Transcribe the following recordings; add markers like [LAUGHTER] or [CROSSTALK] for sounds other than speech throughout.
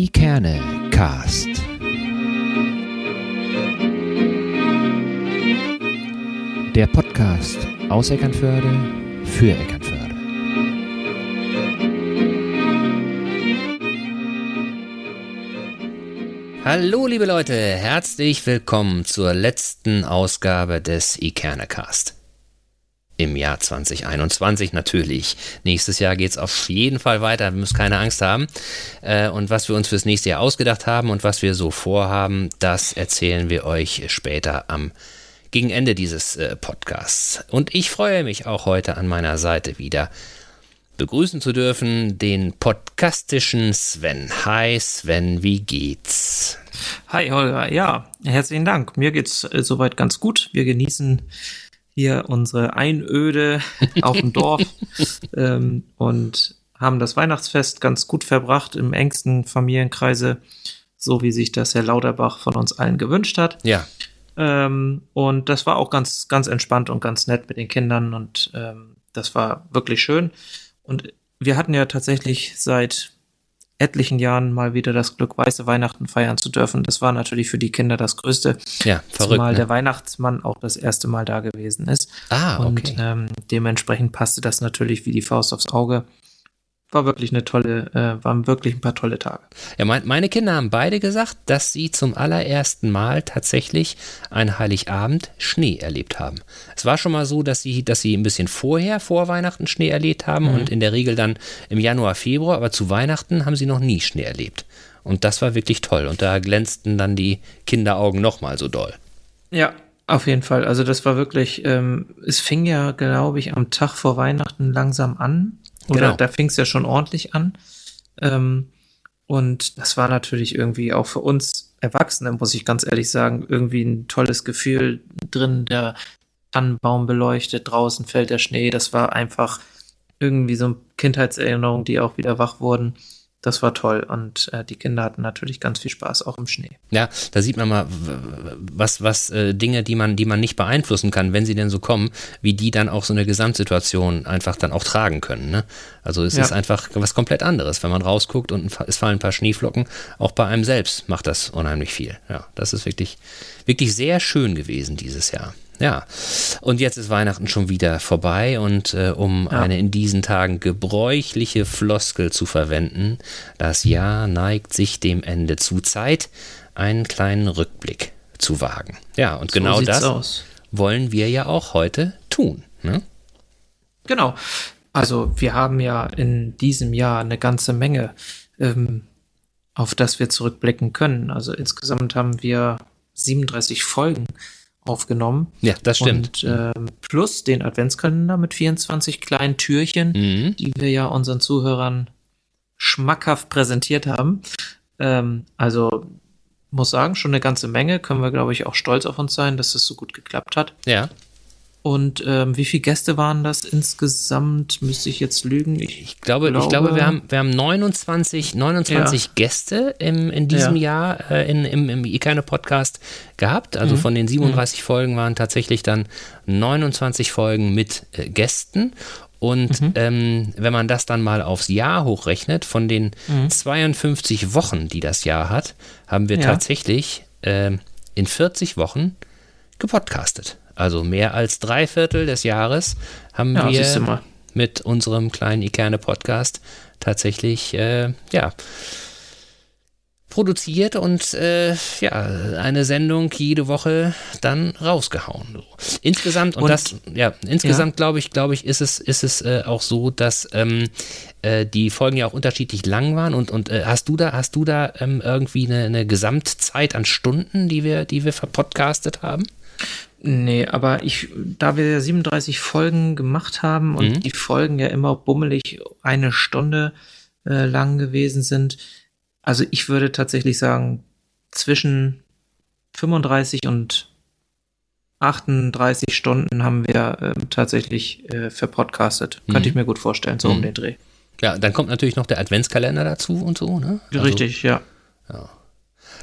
Ikerne Cast. Der Podcast aus Eckernförde für Eckernförde. Hallo liebe Leute, herzlich willkommen zur letzten Ausgabe des Ikerne Cast im Jahr 2021 natürlich. Nächstes Jahr geht es auf jeden Fall weiter, wir müssen keine Angst haben. Äh, und was wir uns fürs nächste Jahr ausgedacht haben und was wir so vorhaben, das erzählen wir euch später am gegen Ende dieses äh, Podcasts. Und ich freue mich auch heute an meiner Seite wieder begrüßen zu dürfen den podcastischen Sven. Hi Sven, wie geht's? Hi Holger, ja, herzlichen Dank. Mir geht's äh, soweit ganz gut. Wir genießen hier unsere Einöde auf dem Dorf [LAUGHS] ähm, und haben das Weihnachtsfest ganz gut verbracht im engsten Familienkreise, so wie sich das Herr Lauterbach von uns allen gewünscht hat. Ja. Ähm, und das war auch ganz, ganz entspannt und ganz nett mit den Kindern und ähm, das war wirklich schön. Und wir hatten ja tatsächlich seit etlichen Jahren mal wieder das Glück, weiße Weihnachten feiern zu dürfen. Das war natürlich für die Kinder das Größte. Ja, verrückt. Zumal ne? der Weihnachtsmann auch das erste Mal da gewesen ist. Ah, okay. Und ähm, dementsprechend passte das natürlich wie die Faust aufs Auge war wirklich eine tolle, äh, waren wirklich ein paar tolle Tage. Ja, mein, meine Kinder haben beide gesagt, dass sie zum allerersten Mal tatsächlich ein Heiligabend Schnee erlebt haben. Es war schon mal so, dass sie, dass sie ein bisschen vorher, vor Weihnachten Schnee erlebt haben mhm. und in der Regel dann im Januar, Februar, aber zu Weihnachten haben sie noch nie Schnee erlebt. Und das war wirklich toll. Und da glänzten dann die Kinderaugen nochmal so doll. Ja, auf jeden Fall. Also das war wirklich, ähm, es fing ja, glaube ich, am Tag vor Weihnachten langsam an. Oder Genau. da fing es ja schon ordentlich an. Ähm, und das war natürlich irgendwie auch für uns Erwachsene, muss ich ganz ehrlich sagen, irgendwie ein tolles Gefühl drin. Der Tannenbaum beleuchtet, draußen fällt der Schnee. Das war einfach irgendwie so eine Kindheitserinnerung, die auch wieder wach wurden. Das war toll und äh, die Kinder hatten natürlich ganz viel Spaß auch im Schnee. Ja, da sieht man mal, was, was äh, Dinge, die man, die man nicht beeinflussen kann, wenn sie denn so kommen, wie die dann auch so eine Gesamtsituation einfach dann auch tragen können. Ne? Also es Ja. ist einfach was komplett anderes, wenn man rausguckt und es fallen ein paar Schneeflocken. Auch bei einem selbst macht das unheimlich viel. Ja, das ist wirklich, wirklich sehr schön gewesen dieses Jahr. Ja, und jetzt ist Weihnachten schon wieder vorbei und äh, um Ja. eine in diesen Tagen gebräuchliche Floskel zu verwenden, das Jahr neigt sich dem Ende zu Zeit, einen kleinen Rückblick zu wagen. Ja, und genau so sieht's das aus. wollen wir ja auch heute tun. Ne? Genau. Also wir haben ja in diesem Jahr eine ganze Menge, ähm, auf das wir zurückblicken können. Also insgesamt haben wir 37 Folgen aufgenommen. Ja, das stimmt. Und ähm, plus den Adventskalender mit 24 kleinen Türchen, Mhm. die wir ja unseren Zuhörern schmackhaft präsentiert haben. Ähm, also muss sagen, schon eine ganze Menge. Können wir, glaube ich, auch stolz auf uns sein, dass es so gut geklappt hat. Ja, Und ähm, wie viele Gäste waren das insgesamt? Müsste ich jetzt lügen? Ich, ich glaube, ich glaube, wir haben, wir haben 29, 29 Gäste im, in diesem Jahr äh, in, im, im Ikane Podcast gehabt. Also von den 37 Folgen waren tatsächlich dann 29 Folgen mit äh, Gästen. Und ähm, wenn man das dann mal aufs Jahr hochrechnet, von den 52 Wochen, die das Jahr hat, haben wir Ja. tatsächlich ähm, in 40 Wochen gepodcastet. Also mehr als drei Viertel des Jahres haben Ja, wir mit unserem kleinen Ikerne-Podcast tatsächlich, äh, ja, produziert und äh, ja, eine Sendung jede Woche dann rausgehauen. So. Insgesamt, und, Und- das, ja, insgesamt glaube ich, glaube ich, ist es, ist es äh, auch so, dass ähm, äh, die Folgen ja auch unterschiedlich lang waren und, und äh, hast du da, hast du da ähm, irgendwie eine, eine Gesamtzeit an Stunden, die wir, die wir verpodcastet haben? Nee, aber ich, da wir ja 37 Folgen gemacht haben und Mhm. die Folgen ja immer bummelig eine Stunde äh, lang gewesen sind, also ich würde tatsächlich sagen, zwischen 35 und 38 Stunden haben wir ähm, tatsächlich äh, verpodcastet. Mhm. Könnte ich mir gut vorstellen, so Mhm. um den Dreh. Ja, dann kommt natürlich noch der Adventskalender dazu und so, ne? Also, Richtig, ja.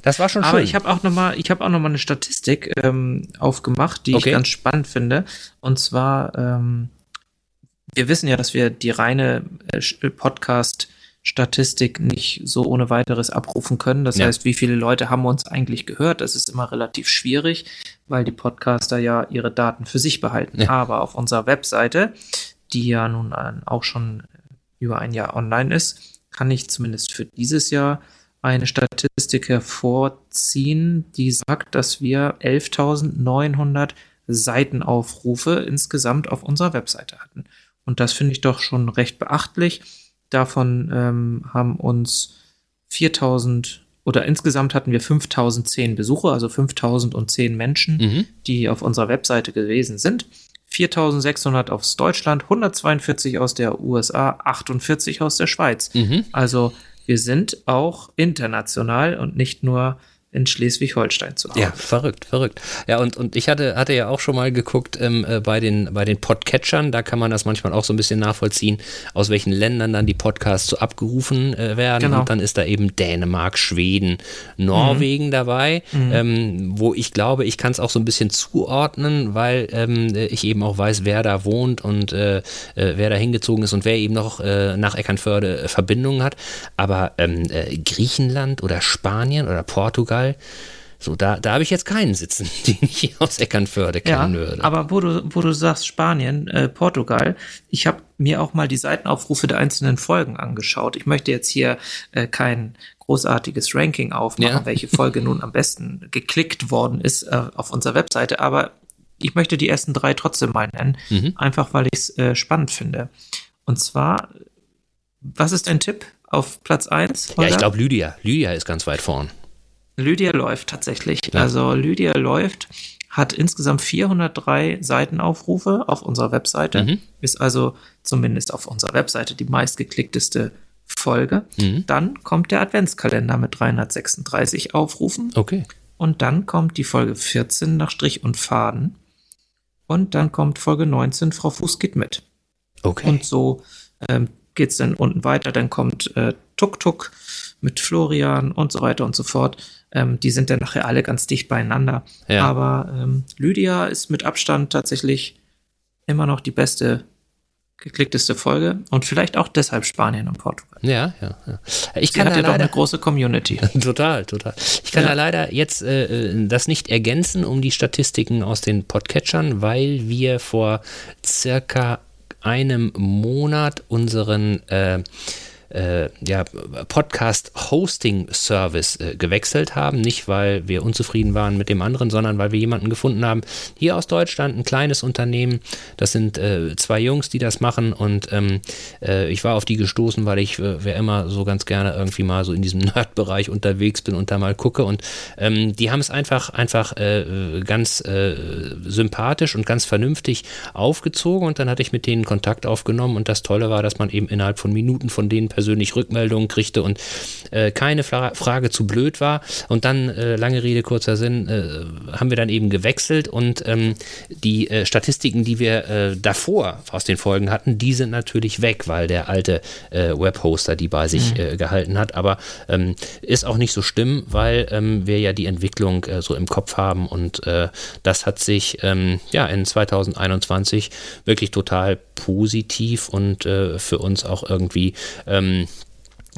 Das war schon Aber schön. ich habe auch noch mal, ich habe auch noch mal eine Statistik ähm, aufgemacht, die Okay. ich ganz spannend finde. Und zwar, ähm, wir wissen ja, dass wir die reine äh, Sch- Podcast Statistik nicht so ohne weiteres abrufen können. Das ja. heißt, wie viele Leute haben uns eigentlich gehört? Das ist immer relativ schwierig, weil die Podcaster ja ihre Daten für sich behalten. Ja. Aber auf unserer Webseite, die ja nun auch schon über ein Jahr online ist, kann ich zumindest für dieses Jahr eine Statistik hervorziehen, die sagt, dass wir 11.900 Seitenaufrufe insgesamt auf unserer Webseite hatten. Und das finde ich doch schon recht beachtlich. Davon ähm, haben uns 4000 oder insgesamt hatten wir 5010 Besucher, also 5010 Menschen, mhm. die auf unserer Webseite gewesen sind. 4600 aus Deutschland, 142 aus der USA, 48 aus der Schweiz. Mhm. Also wir sind auch international und nicht nur in Schleswig-Holstein zu Hause. Ja, verrückt, verrückt. Ja, und, und ich hatte, hatte ja auch schon mal geguckt ähm, äh, bei den, bei den Podcatchern, da kann man das manchmal auch so ein bisschen nachvollziehen, aus welchen Ländern dann die Podcasts so abgerufen äh, werden. Genau. Und dann ist da eben Dänemark, Schweden, Norwegen mhm. dabei, mhm. Ähm, wo ich glaube, ich kann es auch so ein bisschen zuordnen, weil ähm, ich eben auch weiß, wer da wohnt und äh, äh wer da hingezogen ist und wer eben noch äh, nach Eckernförde äh, Verbindungen hat. Aber ähm, Griechenland oder Spanien oder Portugal, Portugal. So, da, da habe ich jetzt keinen sitzen, [LAUGHS] den ich aus Eckernförde kennen ja, würde. Aber wo du, wo du sagst Spanien, äh, Portugal, ich habe mir auch mal die Seitenaufrufe der einzelnen Folgen angeschaut. Ich möchte jetzt hier äh, kein großartiges Ranking aufmachen, ja. welche Folge nun am besten geklickt worden ist äh, auf unserer Webseite, aber ich möchte die ersten drei trotzdem mal nennen, mhm. einfach weil ich es äh, spannend finde. Und zwar, was ist dein Tipp auf Platz 1? Ja, ich glaube Lydia. Lydia ist ganz weit vorn. Lydia läuft tatsächlich. Ja. Also Lydia läuft, hat insgesamt 403 Seitenaufrufe auf unserer Webseite. Mhm. Ist also zumindest auf unserer Webseite die meistgeklickteste Folge. Mhm. Dann kommt der Adventskalender mit 336 Aufrufen. Okay. Und dann kommt die Folge 14 nach Strich und Faden. Und dann kommt Folge 19, Frau Fuß geht mit. Okay. Und so ähm, geht es dann unten weiter. Dann kommt äh, Tuk Tuk mit Florian und so weiter und so fort. Ähm, die sind dann nachher alle ganz dicht beieinander. Ja. Aber ähm, Lydia ist mit Abstand tatsächlich immer noch die beste geklickteste Folge und vielleicht auch deshalb Spanien und Portugal. Ja, ja, ja. Ich Sie kann hat ja doch eine große Community. [LAUGHS] total, total. Ich kann ja. da leider jetzt äh, äh, das nicht ergänzen um die Statistiken aus den Podcatchern, weil wir vor circa einem Monat unseren äh, äh, ja, Podcast-Hosting-Service äh, gewechselt haben. Nicht, weil wir unzufrieden waren mit dem anderen, sondern weil wir jemanden gefunden haben, hier aus Deutschland, ein kleines Unternehmen. Das sind äh, zwei Jungs, die das machen. Und ähm, äh, ich war auf die gestoßen, weil ich äh, wer immer so ganz gerne irgendwie mal so in diesem [LAUGHS] Nerd-Bereich unterwegs bin und da mal gucke. Und ähm, die haben es einfach, einfach äh, ganz sympathisch und ganz vernünftig aufgezogen. Und dann hatte ich mit denen Kontakt aufgenommen. Und das Tolle war, dass man eben innerhalb von Minuten von denen persönlich Rückmeldungen kriegte und äh, keine Fra Frage zu blöd war. Und dann, äh, lange Rede, kurzer Sinn, äh, haben wir dann eben gewechselt und ähm, die äh, Statistiken, die wir äh, davor aus den Folgen hatten, die sind natürlich weg, weil der alte äh, Webhoster die bei sich mhm. gehalten hat. Aber ähm, ist auch nicht so schlimm, weil ähm, wir ja die Entwicklung so im Kopf haben und das hat sich ähm, ja in 2021 wirklich total positiv und für uns auch irgendwie ähm, ähm,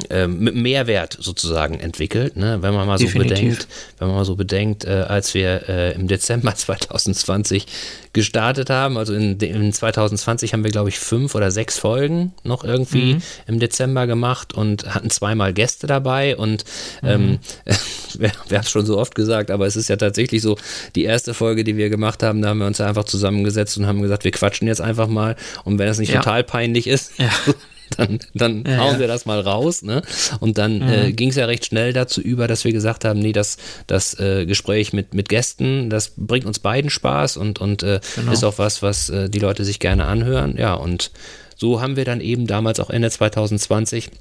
ähm, mit Mehrwert sozusagen entwickelt, ne? wenn man mal so bedenkt, wenn man mal so bedenkt, äh, als wir äh, im Dezember [LAUGHS] 2020 gestartet haben, also in, in 2020 haben wir glaube ich fünf oder sechs Folgen noch irgendwie mhm. im Dezember gemacht und hatten zweimal Gäste dabei und ähm, mhm. [LAUGHS] wir, wir haben es schon so oft gesagt, aber es ist ja tatsächlich so, die erste Folge, die wir gemacht haben, da haben wir uns einfach zusammengesetzt und haben gesagt, wir quatschen jetzt einfach mal und wenn das nicht ja. total peinlich ist, ja. [LAUGHS] [LAUGHS] dann, dann ja, hauen ja. wir das mal raus. Ne? Und dann mhm. äh, ging es ja recht schnell dazu über, dass wir gesagt haben, nee, das, das äh, Gespräch mit, mit Gästen, das bringt uns beiden Spaß und, und äh, genau. ist auch was, was äh, die Leute sich gerne anhören. Ja, und so haben wir dann eben damals auch Ende 2020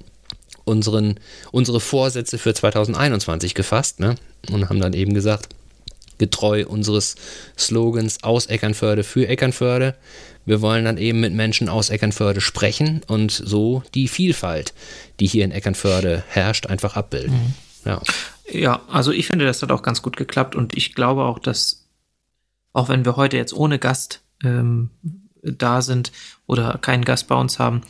unseren, unsere Vorsätze für 2021 gefasst ne? und haben dann eben gesagt, getreu unseres Slogans aus Eckernförde für Eckernförde wir wollen dann eben mit Menschen aus Eckernförde sprechen und so die Vielfalt, die hier in Eckernförde herrscht, einfach abbilden. Mhm. Ja. ja, also ich finde, das hat auch ganz gut geklappt und ich glaube auch, dass, auch wenn wir heute jetzt ohne Gast ähm, da sind oder keinen Gast bei uns haben,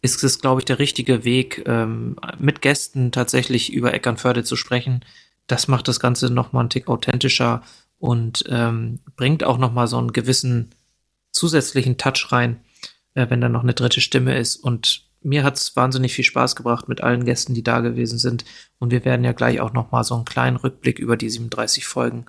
ist es, glaube ich, der richtige Weg, ähm, mit Gästen tatsächlich über Eckernförde zu sprechen. Das macht das Ganze nochmal einen Tick authentischer und ähm, bringt auch nochmal so einen gewissen zusätzlichen Touch rein, äh, wenn da noch eine dritte Stimme ist. Und mir hat es wahnsinnig viel Spaß gebracht mit allen Gästen, die da gewesen sind. Und wir werden ja gleich auch nochmal so einen kleinen Rückblick über die 37 Folgen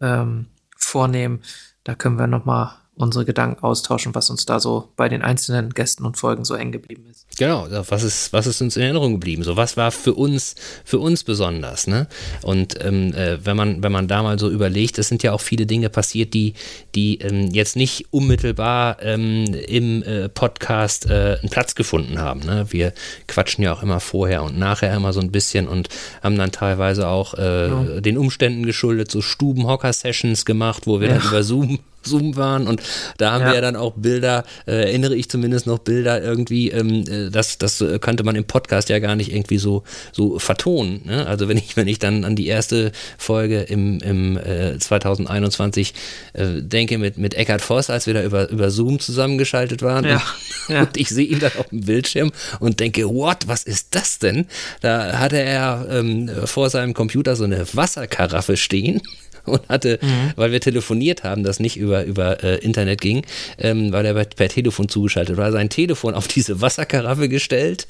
ähm, vornehmen. Da können wir nochmal unsere Gedanken austauschen, was uns da so bei den einzelnen Gästen und Folgen so hängen geblieben ist. Genau, was ist, was ist uns in Erinnerung geblieben? So, was war für uns, für uns besonders, ne? Und ähm, äh, wenn man, wenn man da mal so überlegt, es sind ja auch viele Dinge passiert, die, die ähm, jetzt nicht unmittelbar ähm, im äh, Podcast äh, einen Platz gefunden haben. Ne? Wir quatschen ja auch immer vorher und nachher immer so ein bisschen und haben dann teilweise auch äh, ja. den Umständen geschuldet so Stubenhocker-Sessions gemacht, wo wir ja. dann über Zoom Zoom waren und da haben ja. wir ja dann auch Bilder, äh, erinnere ich zumindest noch Bilder irgendwie, ähm, äh, das, das könnte man im Podcast ja gar nicht irgendwie so, so vertonen. Ne? Also wenn ich, wenn ich dann an die erste Folge im, im äh, 2021 äh, denke mit, mit Eckhard Voss, als wir da über, über Zoom zusammengeschaltet waren ja. Und, ja. [LAUGHS] und ich sehe ihn dann auf dem Bildschirm und denke, what, was ist das denn? Da hatte er ähm, vor seinem Computer so eine Wasserkaraffe stehen [LAUGHS] und hatte, mhm. weil wir telefoniert haben, das nicht über, über äh, Internet ging, ähm, weil er per, per Telefon zugeschaltet war, sein Telefon auf diese Wasserkaraffe gestellt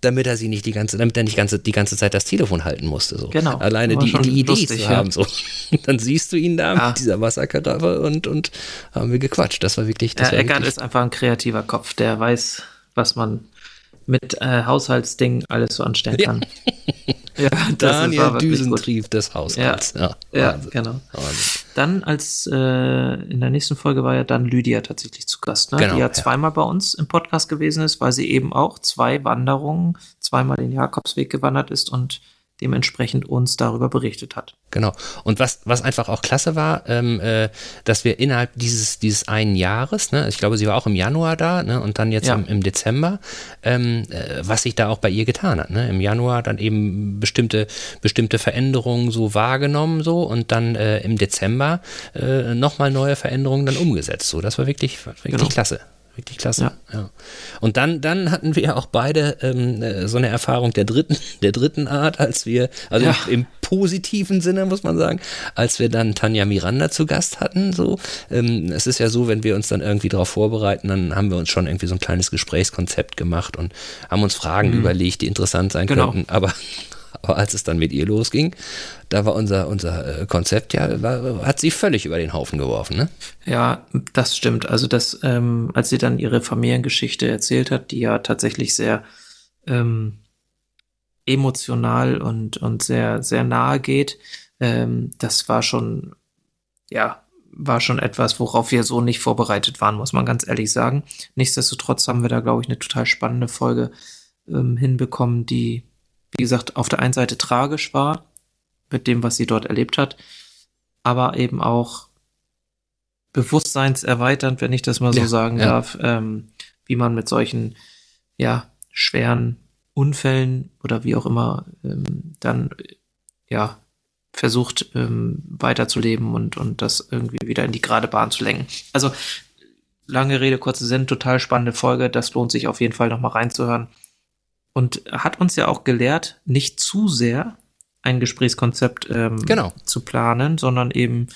damit er sie nicht die ganze, damit er nicht ganze, die ganze Zeit das Telefon halten musste. So. Genau. Alleine die, die Idee lustig, zu haben. So. [LAUGHS] Dann siehst du ihn da ja. mit dieser Wasserkaraffe und, und haben wir gequatscht. Das war wirklich. Das ja, war Eckart wirklich ist einfach ein kreativer Kopf, der weiß, was man mit äh, Haushaltsdingen alles so anstellen kann. Ja, [LAUGHS] Daniel Düsentrieb des Haushalts. Ja, ja, ja genau. Wahnsinn. Dann als äh, in der nächsten Folge war ja dann Lydia tatsächlich zu Gast, ne? genau, die ja zweimal bei uns im Podcast gewesen ist, weil sie eben auch zwei Wanderungen, zweimal den Jakobsweg gewandert ist und dementsprechend uns darüber berichtet hat. Genau. Und was, was einfach auch klasse war, ähm, äh, dass wir innerhalb dieses, dieses einen Jahres, ne, ich glaube, sie war auch im Januar da, ne, und dann jetzt ja. im, im, Dezember, ähm, äh, was sich da auch bei ihr getan hat. Ne? Im Januar dann eben bestimmte, bestimmte Veränderungen so wahrgenommen, so, und dann äh, im Dezember äh, nochmal neue Veränderungen dann umgesetzt. So, das war wirklich, wirklich genau. klasse. Richtig klasse. Ja. ja. Und dann, dann hatten wir auch beide ähm, äh, so eine Erfahrung der dritten, [LAUGHS] der dritten Art, als wir, also ja. im, im, positiven Sinne muss man sagen, als wir dann Tanja Miranda zu Gast hatten. So, ähm, es ist ja so, wenn wir uns dann irgendwie darauf vorbereiten, dann haben wir uns schon irgendwie so ein kleines Gesprächskonzept gemacht und haben uns Fragen mhm. überlegt, die interessant sein genau. könnten. Aber aber als es dann mit ihr losging, da war unser, unser äh, Konzept ja, war, hat sie völlig über den Haufen geworfen, ne? Ja, das stimmt. Also das, ähm, als sie dann ihre Familiengeschichte erzählt hat, die ja tatsächlich sehr ähm, emotional und, und sehr, sehr nahe geht, ähm, das war schon, ja, war schon etwas, worauf wir so nicht vorbereitet waren, muss man ganz ehrlich sagen. Nichtsdestotrotz haben wir da, glaube ich, eine total spannende Folge ähm, hinbekommen, die wie gesagt, auf der einen Seite tragisch war, mit dem, was sie dort erlebt hat, aber eben auch bewusstseinserweiternd, wenn ich das mal so ja, sagen ja. darf, ähm, wie man mit solchen, ja, schweren Unfällen oder wie auch immer ähm, dann, ja, versucht ähm, weiterzuleben und, und das irgendwie wieder in die gerade Bahn zu lenken. Also, lange Rede, kurze Sinn, total spannende Folge. Das lohnt sich auf jeden Fall nochmal reinzuhören und hat uns ja auch gelehrt, nicht zu sehr ein Gesprächskonzept ähm, genau. zu planen, sondern eben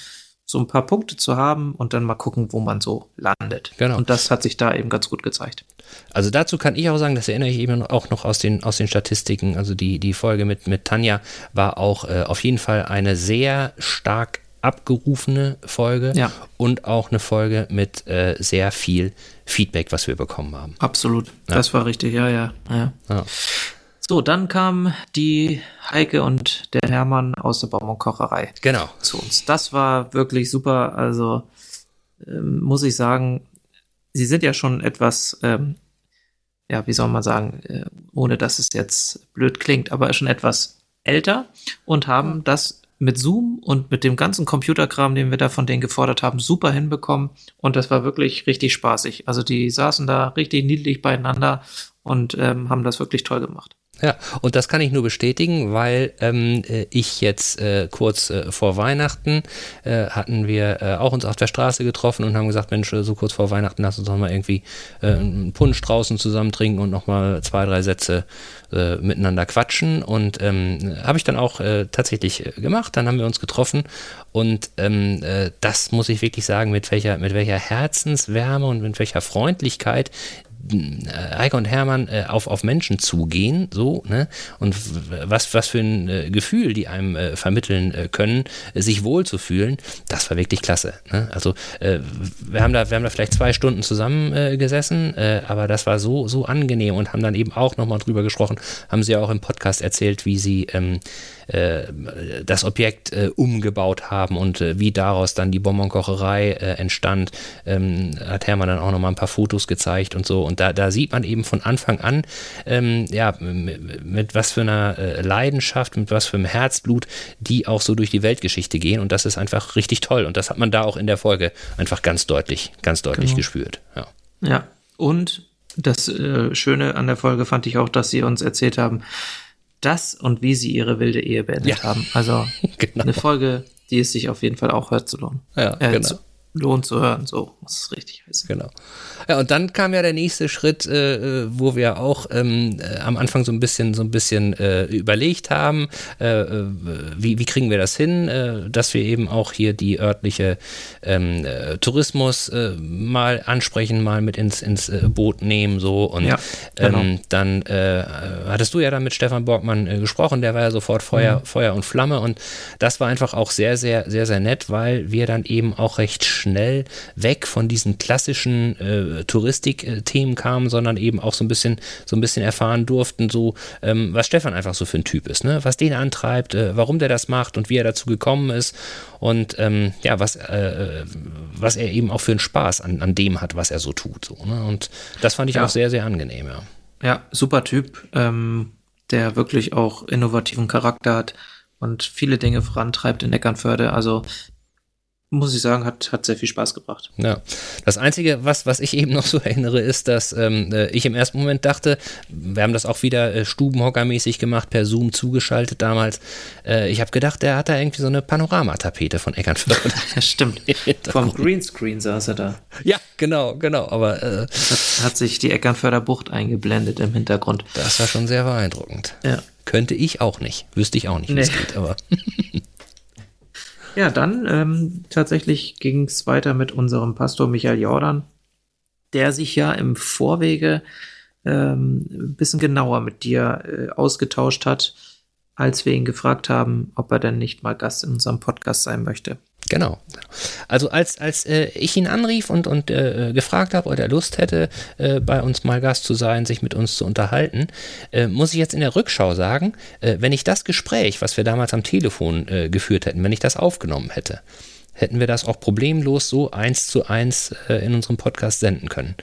so ein paar Punkte zu haben und dann mal gucken, wo man so landet. Genau. Und das hat sich da eben ganz gut gezeigt. Also dazu kann ich auch sagen, das erinnere ich eben auch noch aus den, aus den Statistiken. Also die, die Folge mit, mit Tanja war auch äh, auf jeden Fall eine sehr stark abgerufene Folge ja. und auch eine Folge mit äh, sehr viel Feedback, was wir bekommen haben. Absolut. Ja. Das war richtig, ja, ja. ja. So, dann kamen die Heike und der Hermann aus der Baum- und Kocherei genau. zu uns. Das war wirklich super. Also ähm, muss ich sagen, sie sind ja schon etwas, ähm, ja, wie soll man sagen, äh, ohne dass es jetzt blöd klingt, aber schon etwas älter und haben das mit Zoom und mit dem ganzen Computerkram, den wir da von denen gefordert haben, super hinbekommen. Und das war wirklich richtig spaßig. Also die saßen da richtig niedlich beieinander und ähm, haben das wirklich toll gemacht. Ja, und das kann ich nur bestätigen, weil ähm, äh, ich jetzt äh, kurz äh, vor Weihnachten äh, hatten wir äh, auch uns auf der Straße getroffen und haben gesagt, Mensch, äh, so kurz vor Weihnachten lass uns doch mal irgendwie einen Punsch draußen zusammen trinken und nochmal zwei, drei Sätze miteinander quatschen. Und ähm, habe ich dann auch tatsächlich gemacht. Dann haben wir uns getroffen und ähm, das muss ich wirklich sagen, mit welcher, mit welcher Herzenswärme und mit welcher Freundlichkeit Heike und Hermann äh, auf, auf Menschen zugehen, so, ne? Und was, was für ein äh, Gefühl die einem äh, vermitteln äh, können, sich wohl zu fühlen, das war wirklich klasse. Ne? Also äh, wir haben da, wir haben da vielleicht zwei Stunden zusammen gesessen, aber das war so, so angenehm und haben dann eben auch nochmal drüber gesprochen, haben sie ja auch im Podcast erzählt, wie sie ähm, äh, das Objekt äh, umgebaut haben und äh, wie daraus dann die Bonbonkocherei entstand, ähm, hat Hermann dann auch noch mal ein paar Fotos gezeigt und so. Und da, da sieht man eben von Anfang an, ähm, ja, mit, mit, was für einer Leidenschaft, mit was für einem Herzblut die auch so durch die Weltgeschichte gehen. Und das ist einfach richtig toll. Und das hat man da auch in der Folge einfach ganz deutlich, ganz deutlich genau. gespürt. Ja. ja, und das äh, Schöne an der Folge fand ich auch, dass sie uns erzählt haben, das und wie sie ihre wilde Ehe beendet ja. haben. Also [LAUGHS] genau. eine Folge, die es sich auf jeden Fall auch hört zu lohnen. Ja, äh, genau. Zu, lohnt zu hören, so muss es richtig heißen. Genau. Ja, und dann kam ja der nächste Schritt, äh, wo wir auch ähm, äh, am Anfang so ein bisschen, so ein bisschen äh, überlegt haben, äh, äh wie, wie kriegen wir das hin, äh, dass wir eben auch hier die örtliche ähm, Tourismus mal ansprechen, mal mit ins, ins Boot nehmen, so und ja, genau. ähm, dann hattest du ja dann mit Stefan Borgmann gesprochen, der war ja sofort Feuer, mhm. Feuer und Flamme und das war einfach auch sehr, sehr, sehr, sehr nett, weil wir dann eben auch recht schnell weg von diesen klassischen äh, Touristik-Themen kamen, sondern eben auch so ein bisschen, so ein bisschen erfahren durften, so ähm, was Stefan einfach so für ein Typ ist, ne? was den antreibt, äh, warum der das macht und wie er dazu gekommen ist und ähm, ja, was, äh, was er eben auch für einen Spaß an, an dem hat, was er so tut. So, ne? Und das fand ich ja. auch sehr, sehr angenehm, ja. Ja, super Typ, ähm, der wirklich auch innovativen Charakter hat und viele Dinge vorantreibt in Eckernförde. Also muss ich sagen, hat, hat sehr viel Spaß gebracht. Ja. Das Einzige, was, was ich eben noch so erinnere, ist, dass ähm, äh, ich im ersten Moment dachte, wir haben das auch wieder äh, stubenhockermäßig gemacht, per Zoom zugeschaltet damals. Äh, ich habe gedacht, der hat da irgendwie so eine Panoramatapete von Eckernförde. [LAUGHS] ja, stimmt. [LAUGHS] Vom Greenscreen saß er da. Ja, genau, genau. Aber äh, hat, hat sich die Eckernförder Bucht eingeblendet im Hintergrund. Das war schon sehr beeindruckend. Ja. Könnte ich auch nicht. Wüsste ich auch nicht, wie es geht, aber. [LAUGHS] Ja, dann ähm, tatsächlich ging es weiter mit unserem Pastor Michael Jordan, der sich ja im Vorwege ähm, ein bisschen genauer mit dir äh, ausgetauscht hat, als wir ihn gefragt haben, ob er denn nicht mal Gast in unserem Podcast sein möchte. Genau. Also als, als äh, ich ihn anrief und, und äh, gefragt habe, ob er Lust hätte, äh, bei uns mal Gast zu sein, sich mit uns zu unterhalten, äh, muss ich jetzt in der Rückschau sagen, äh, wenn ich das Gespräch, was wir damals am Telefon äh, geführt hätten, wenn ich das aufgenommen hätte, hätten wir das auch problemlos so eins zu eins in unserem Podcast senden können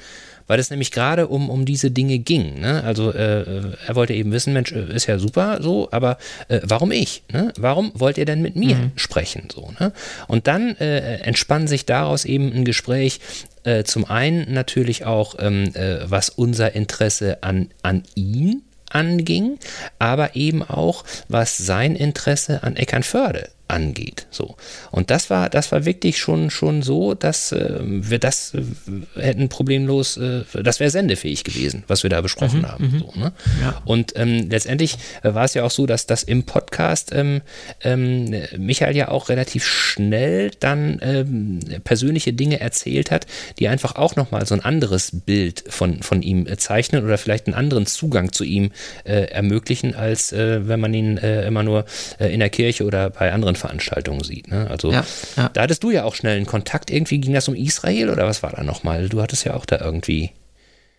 weil es nämlich gerade um, um diese Dinge ging. Ne? Also äh, er wollte eben wissen, Mensch, äh, ist ja super so, aber äh, warum ich? Ne? Warum wollt ihr denn mit mir mhm. sprechen? So, ne? Und dann äh, entspann sich daraus eben ein Gespräch, äh, zum einen natürlich auch, ähm, äh, was unser Interesse an, an ihn anging, aber eben auch, was sein Interesse an Eckernförde angeht. So. Und das war, das war wirklich schon, schon so, dass äh, wir das äh, hätten problemlos, äh, das wäre sendefähig gewesen, was wir da besprochen mhm, haben. Mhm. So, ne? ja. Und ähm, letztendlich äh, war es ja auch so, dass das im Podcast ähm, ähm, Michael ja auch relativ schnell dann ähm, persönliche Dinge erzählt hat, die einfach auch nochmal so ein anderes Bild von, von ihm äh, zeichnen oder vielleicht einen anderen Zugang zu ihm äh, ermöglichen, als wenn man ihn immer nur in der Kirche oder bei anderen Veranstaltungen sieht. Ne? Also ja, ja. da hattest du ja auch schnell einen Kontakt. Irgendwie ging das um Israel oder was war da nochmal? Du hattest ja auch da irgendwie.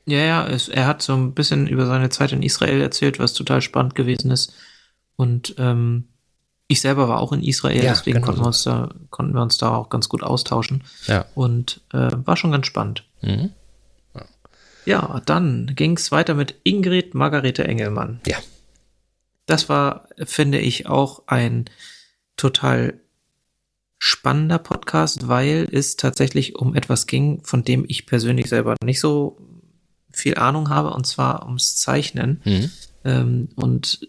Ja, ja, es, er hat so ein bisschen über seine Zeit in Israel erzählt, was total spannend gewesen ist. Und ähm, ich selber war auch in Israel, ja, deswegen genau konnten, wir uns da, konnten wir uns da auch ganz gut austauschen. Ja. Und äh, war schon ganz spannend. Mhm. Ja. ja, dann ging es weiter mit Ingrid Margarete Engelmann. Ja. Das war, finde ich, auch ein total spannender Podcast, weil es tatsächlich um etwas ging, von dem ich persönlich selber nicht so viel Ahnung habe, und zwar ums Zeichnen. Mhm. Ähm, und,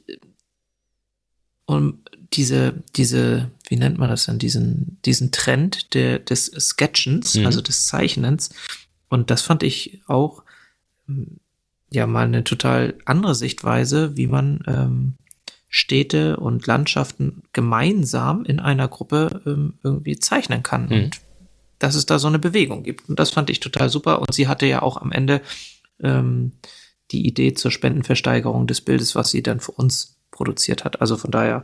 und diese, diese, wie nennt man das denn, diesen, diesen Trend der, des Sketchens, mhm. also des Zeichnens. Und das fand ich auch ähm, ja mal eine total andere Sichtweise, wie man ähm, Städte und Landschaften gemeinsam in einer Gruppe ähm, irgendwie zeichnen kann. Mhm. Und dass es da so eine Bewegung gibt. Und das fand ich total super. Und sie hatte ja auch am Ende ähm, die Idee zur Spendenversteigerung des Bildes, was sie dann für uns produziert hat. Also von daher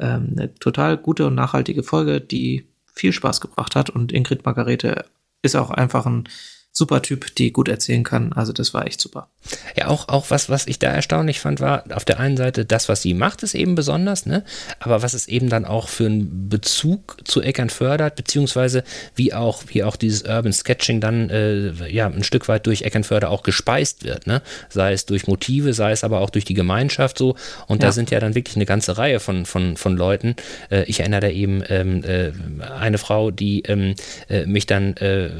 ähm, eine total gute und nachhaltige Folge, die viel Spaß gebracht hat. Und Ingrid Margarete ist auch einfach ein super Typ, die gut erzählen kann. Also das war echt super. Ja, auch, auch was, was ich da erstaunlich fand, war auf der einen Seite, das, was sie macht, ist eben besonders, ne? Aber was es eben dann auch für einen Bezug zu Eckern fördert, beziehungsweise wie auch, wie auch dieses Urban Sketching dann äh, ja ein Stück weit durch Eckernförder auch gespeist wird, ne? Sei es durch Motive, sei es aber auch durch die Gemeinschaft so. Und ja. da sind ja dann wirklich eine ganze Reihe von, von, von Leuten. Äh, ich erinnere da eben ähm, äh, eine Frau, die ähm, äh, mich dann äh,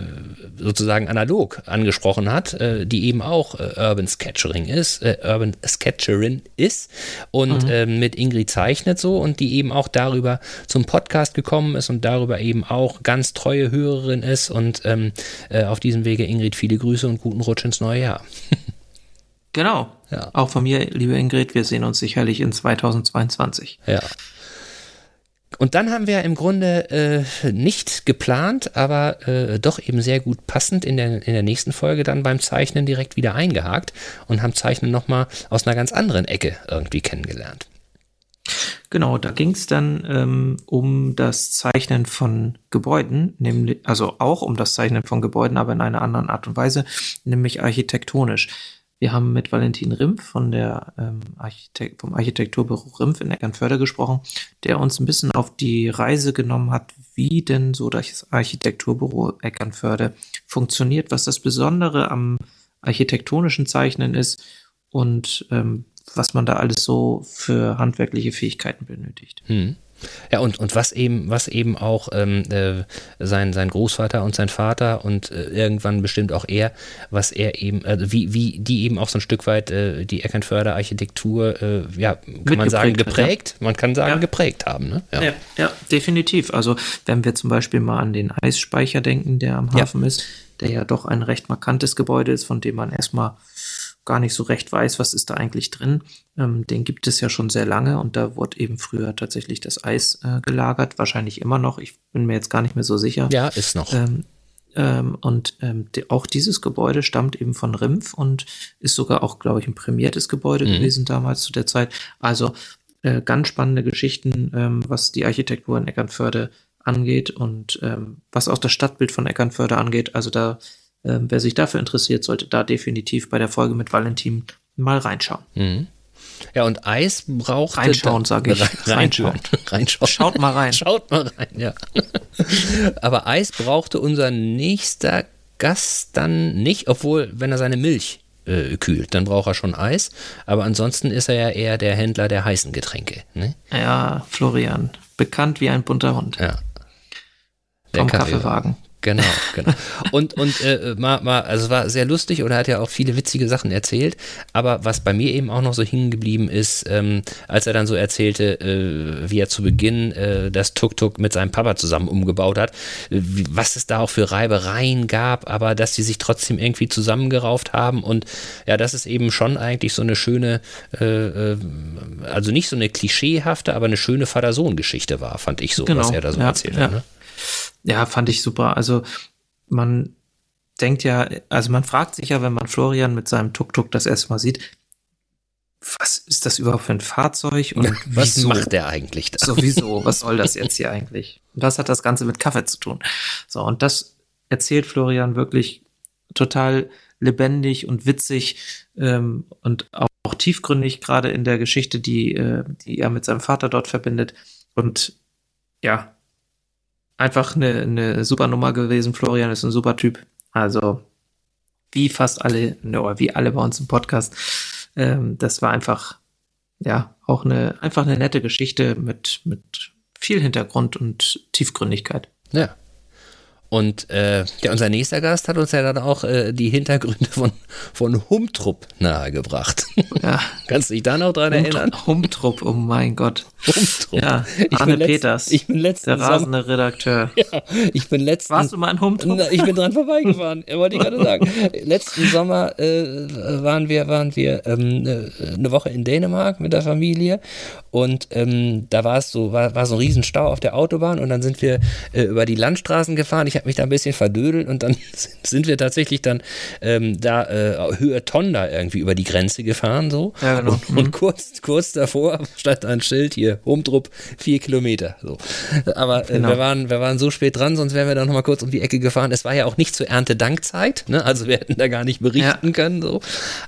sozusagen an analog angesprochen hat, äh, die eben auch äh, Urban Sketchering ist, äh, Urban Sketcherin ist und mhm. Ähm, mit Ingrid zeichnet so und die eben auch darüber zum Podcast gekommen ist und darüber eben auch ganz treue Hörerin ist und ähm, äh, auf diesem Wege Ingrid viele Grüße und guten Rutsch ins neue Jahr. genau. Ja. Auch von mir, liebe Ingrid, wir sehen uns sicherlich in 2022. Ja. Und dann haben wir im Grunde äh, nicht geplant, aber äh, doch eben sehr gut passend in der, in der nächsten Folge dann beim Zeichnen direkt wieder eingehakt und haben Zeichnen nochmal aus einer ganz anderen Ecke irgendwie kennengelernt. Genau, da ging es dann ähm, um das Zeichnen von Gebäuden, nämlich, also auch um das Zeichnen von Gebäuden, aber in einer anderen Art und Weise, nämlich architektonisch. Wir haben mit Valentin Rimpf von der, ähm, Architekt vom Architekturbüro Rimpf in Eckernförde gesprochen, der uns ein bisschen auf die Reise genommen hat, wie denn so das Architekturbüro Eckernförde funktioniert, was das Besondere am architektonischen Zeichnen ist und ähm, was man da alles so für handwerkliche Fähigkeiten benötigt. Hm. Ja, und, und was eben, was eben auch ähm, äh, sein, sein Großvater und sein Vater und äh, irgendwann bestimmt auch er, was er eben, äh, wie, wie die eben auch so ein Stück weit äh, die Eckernförder Architektur, äh, ja, kann man sagen, geprägt, hat, ja. man kann sagen, ja. geprägt haben. Ne? Ja. ja. Ja, definitiv. Also wenn wir zum Beispiel mal an den Eisspeicher denken, der am Hafen ist, der ja doch ein recht markantes Gebäude ist, von dem man erstmal gar nicht so recht weiß, was ist da eigentlich drin. Ähm, den gibt es ja schon sehr lange und da wurde eben früher tatsächlich das Eis äh, gelagert, wahrscheinlich immer noch. Ich bin mir jetzt gar nicht mehr so sicher. Ja, ist noch. Ähm, ähm, und ähm, die, auch dieses Gebäude stammt eben von Rimpf und ist sogar auch, glaube ich, ein prämiertes Gebäude mhm. gewesen damals zu der Zeit. Also äh, ganz spannende Geschichten, ähm, was die Architektur in Eckernförde angeht und ähm, was auch das Stadtbild von Eckernförde angeht. Also da ähm, wer sich dafür interessiert, sollte da definitiv bei der Folge mit Valentin mal reinschauen. Mhm. Ja, und Eis braucht. Reinschauen, sage ich. Reinschauen. [LAUGHS] reinschauen. Schaut mal rein. Schaut mal rein, ja. [LAUGHS] Aber Eis brauchte unser nächster Gast dann nicht, obwohl, wenn er seine Milch äh, kühlt, dann braucht er schon Eis. Aber ansonsten ist er ja eher der Händler der heißen Getränke. Ne? Ja, Florian. Bekannt wie ein bunter Hund. Ja. Der Vom Kaffeewagen. Genau, genau. Und, und äh, mal, mal, also es war sehr lustig oder hat ja auch viele witzige Sachen erzählt. Aber was bei mir eben auch noch so hängen geblieben ist, ähm, als er dann so erzählte, äh, wie er zu Beginn äh, das Tuk-Tuk mit seinem Papa zusammen umgebaut hat, wie, was es da auch für Reibereien gab, aber dass sie sich trotzdem irgendwie zusammengerauft haben. Und ja, das ist eben schon eigentlich so eine schöne, äh, äh, also nicht so eine klischeehafte, aber eine schöne Vater-Sohn-Geschichte war, fand ich so, genau. was er da so ja, erzählt ja. hat. Ne? Ja, fand ich super. Also man denkt ja, also man fragt sich ja, wenn man Florian mit seinem Tuk-Tuk das erste Mal sieht, was ist das überhaupt für ein Fahrzeug und ja, was macht der eigentlich da? Sowieso, [LAUGHS] was soll das jetzt hier eigentlich? Und was hat das Ganze mit Kaffee zu tun? So, und das erzählt Florian wirklich total lebendig und witzig ähm, und auch, auch, tiefgründig, gerade in der Geschichte, die, äh, die er mit seinem Vater dort verbindet. Und ja, einfach eine, eine super Nummer gewesen. Florian ist ein super Typ. Also, wie fast alle, oder wie alle bei uns im Podcast. Ähm, das war einfach, ja, auch eine, einfach eine nette Geschichte mit, mit viel Hintergrund und Tiefgründigkeit. Ja. Und äh, ja, unser nächster Gast hat uns ja dann auch äh, die Hintergründe von, von Humtrupp nahegebracht. Ja. [LAUGHS] Kannst du dich da noch dran Humtrupp, erinnern? Humtrupp, oh mein Gott. Humtrupp. Ja, Arne ich Peters. Ich bin letzten der rasende Sommer, Redakteur. [LAUGHS] Ja, ich bin letzten. Warst du mal in Humtrupp? Ich bin dran vorbeigefahren, [LAUGHS] wollte ich gerade sagen. letzten Sommer äh, waren wir, waren wir ähm, ne, eine Woche in Dänemark mit der Familie und ähm, da war es so, war, war so ein Riesenstau auf der Autobahn und dann sind wir äh, über die Landstraßen gefahren. Ich habe mich da ein bisschen verdödelt und dann [LAUGHS] sind wir tatsächlich dann ähm, da äh, Höhe Tonda irgendwie über die Grenze gefahren so. Ja, genau. Und, und, mhm. kurz, kurz davor stand ein Schild hier, Homdrup, vier Kilometer. So. Aber äh, genau. wir, waren, wir waren so spät dran, sonst wären wir dann nochmal kurz um die Ecke gefahren. Es war ja auch nicht zur Erntedankzeit, ne? also wir hätten da gar nicht berichten ja. können. So.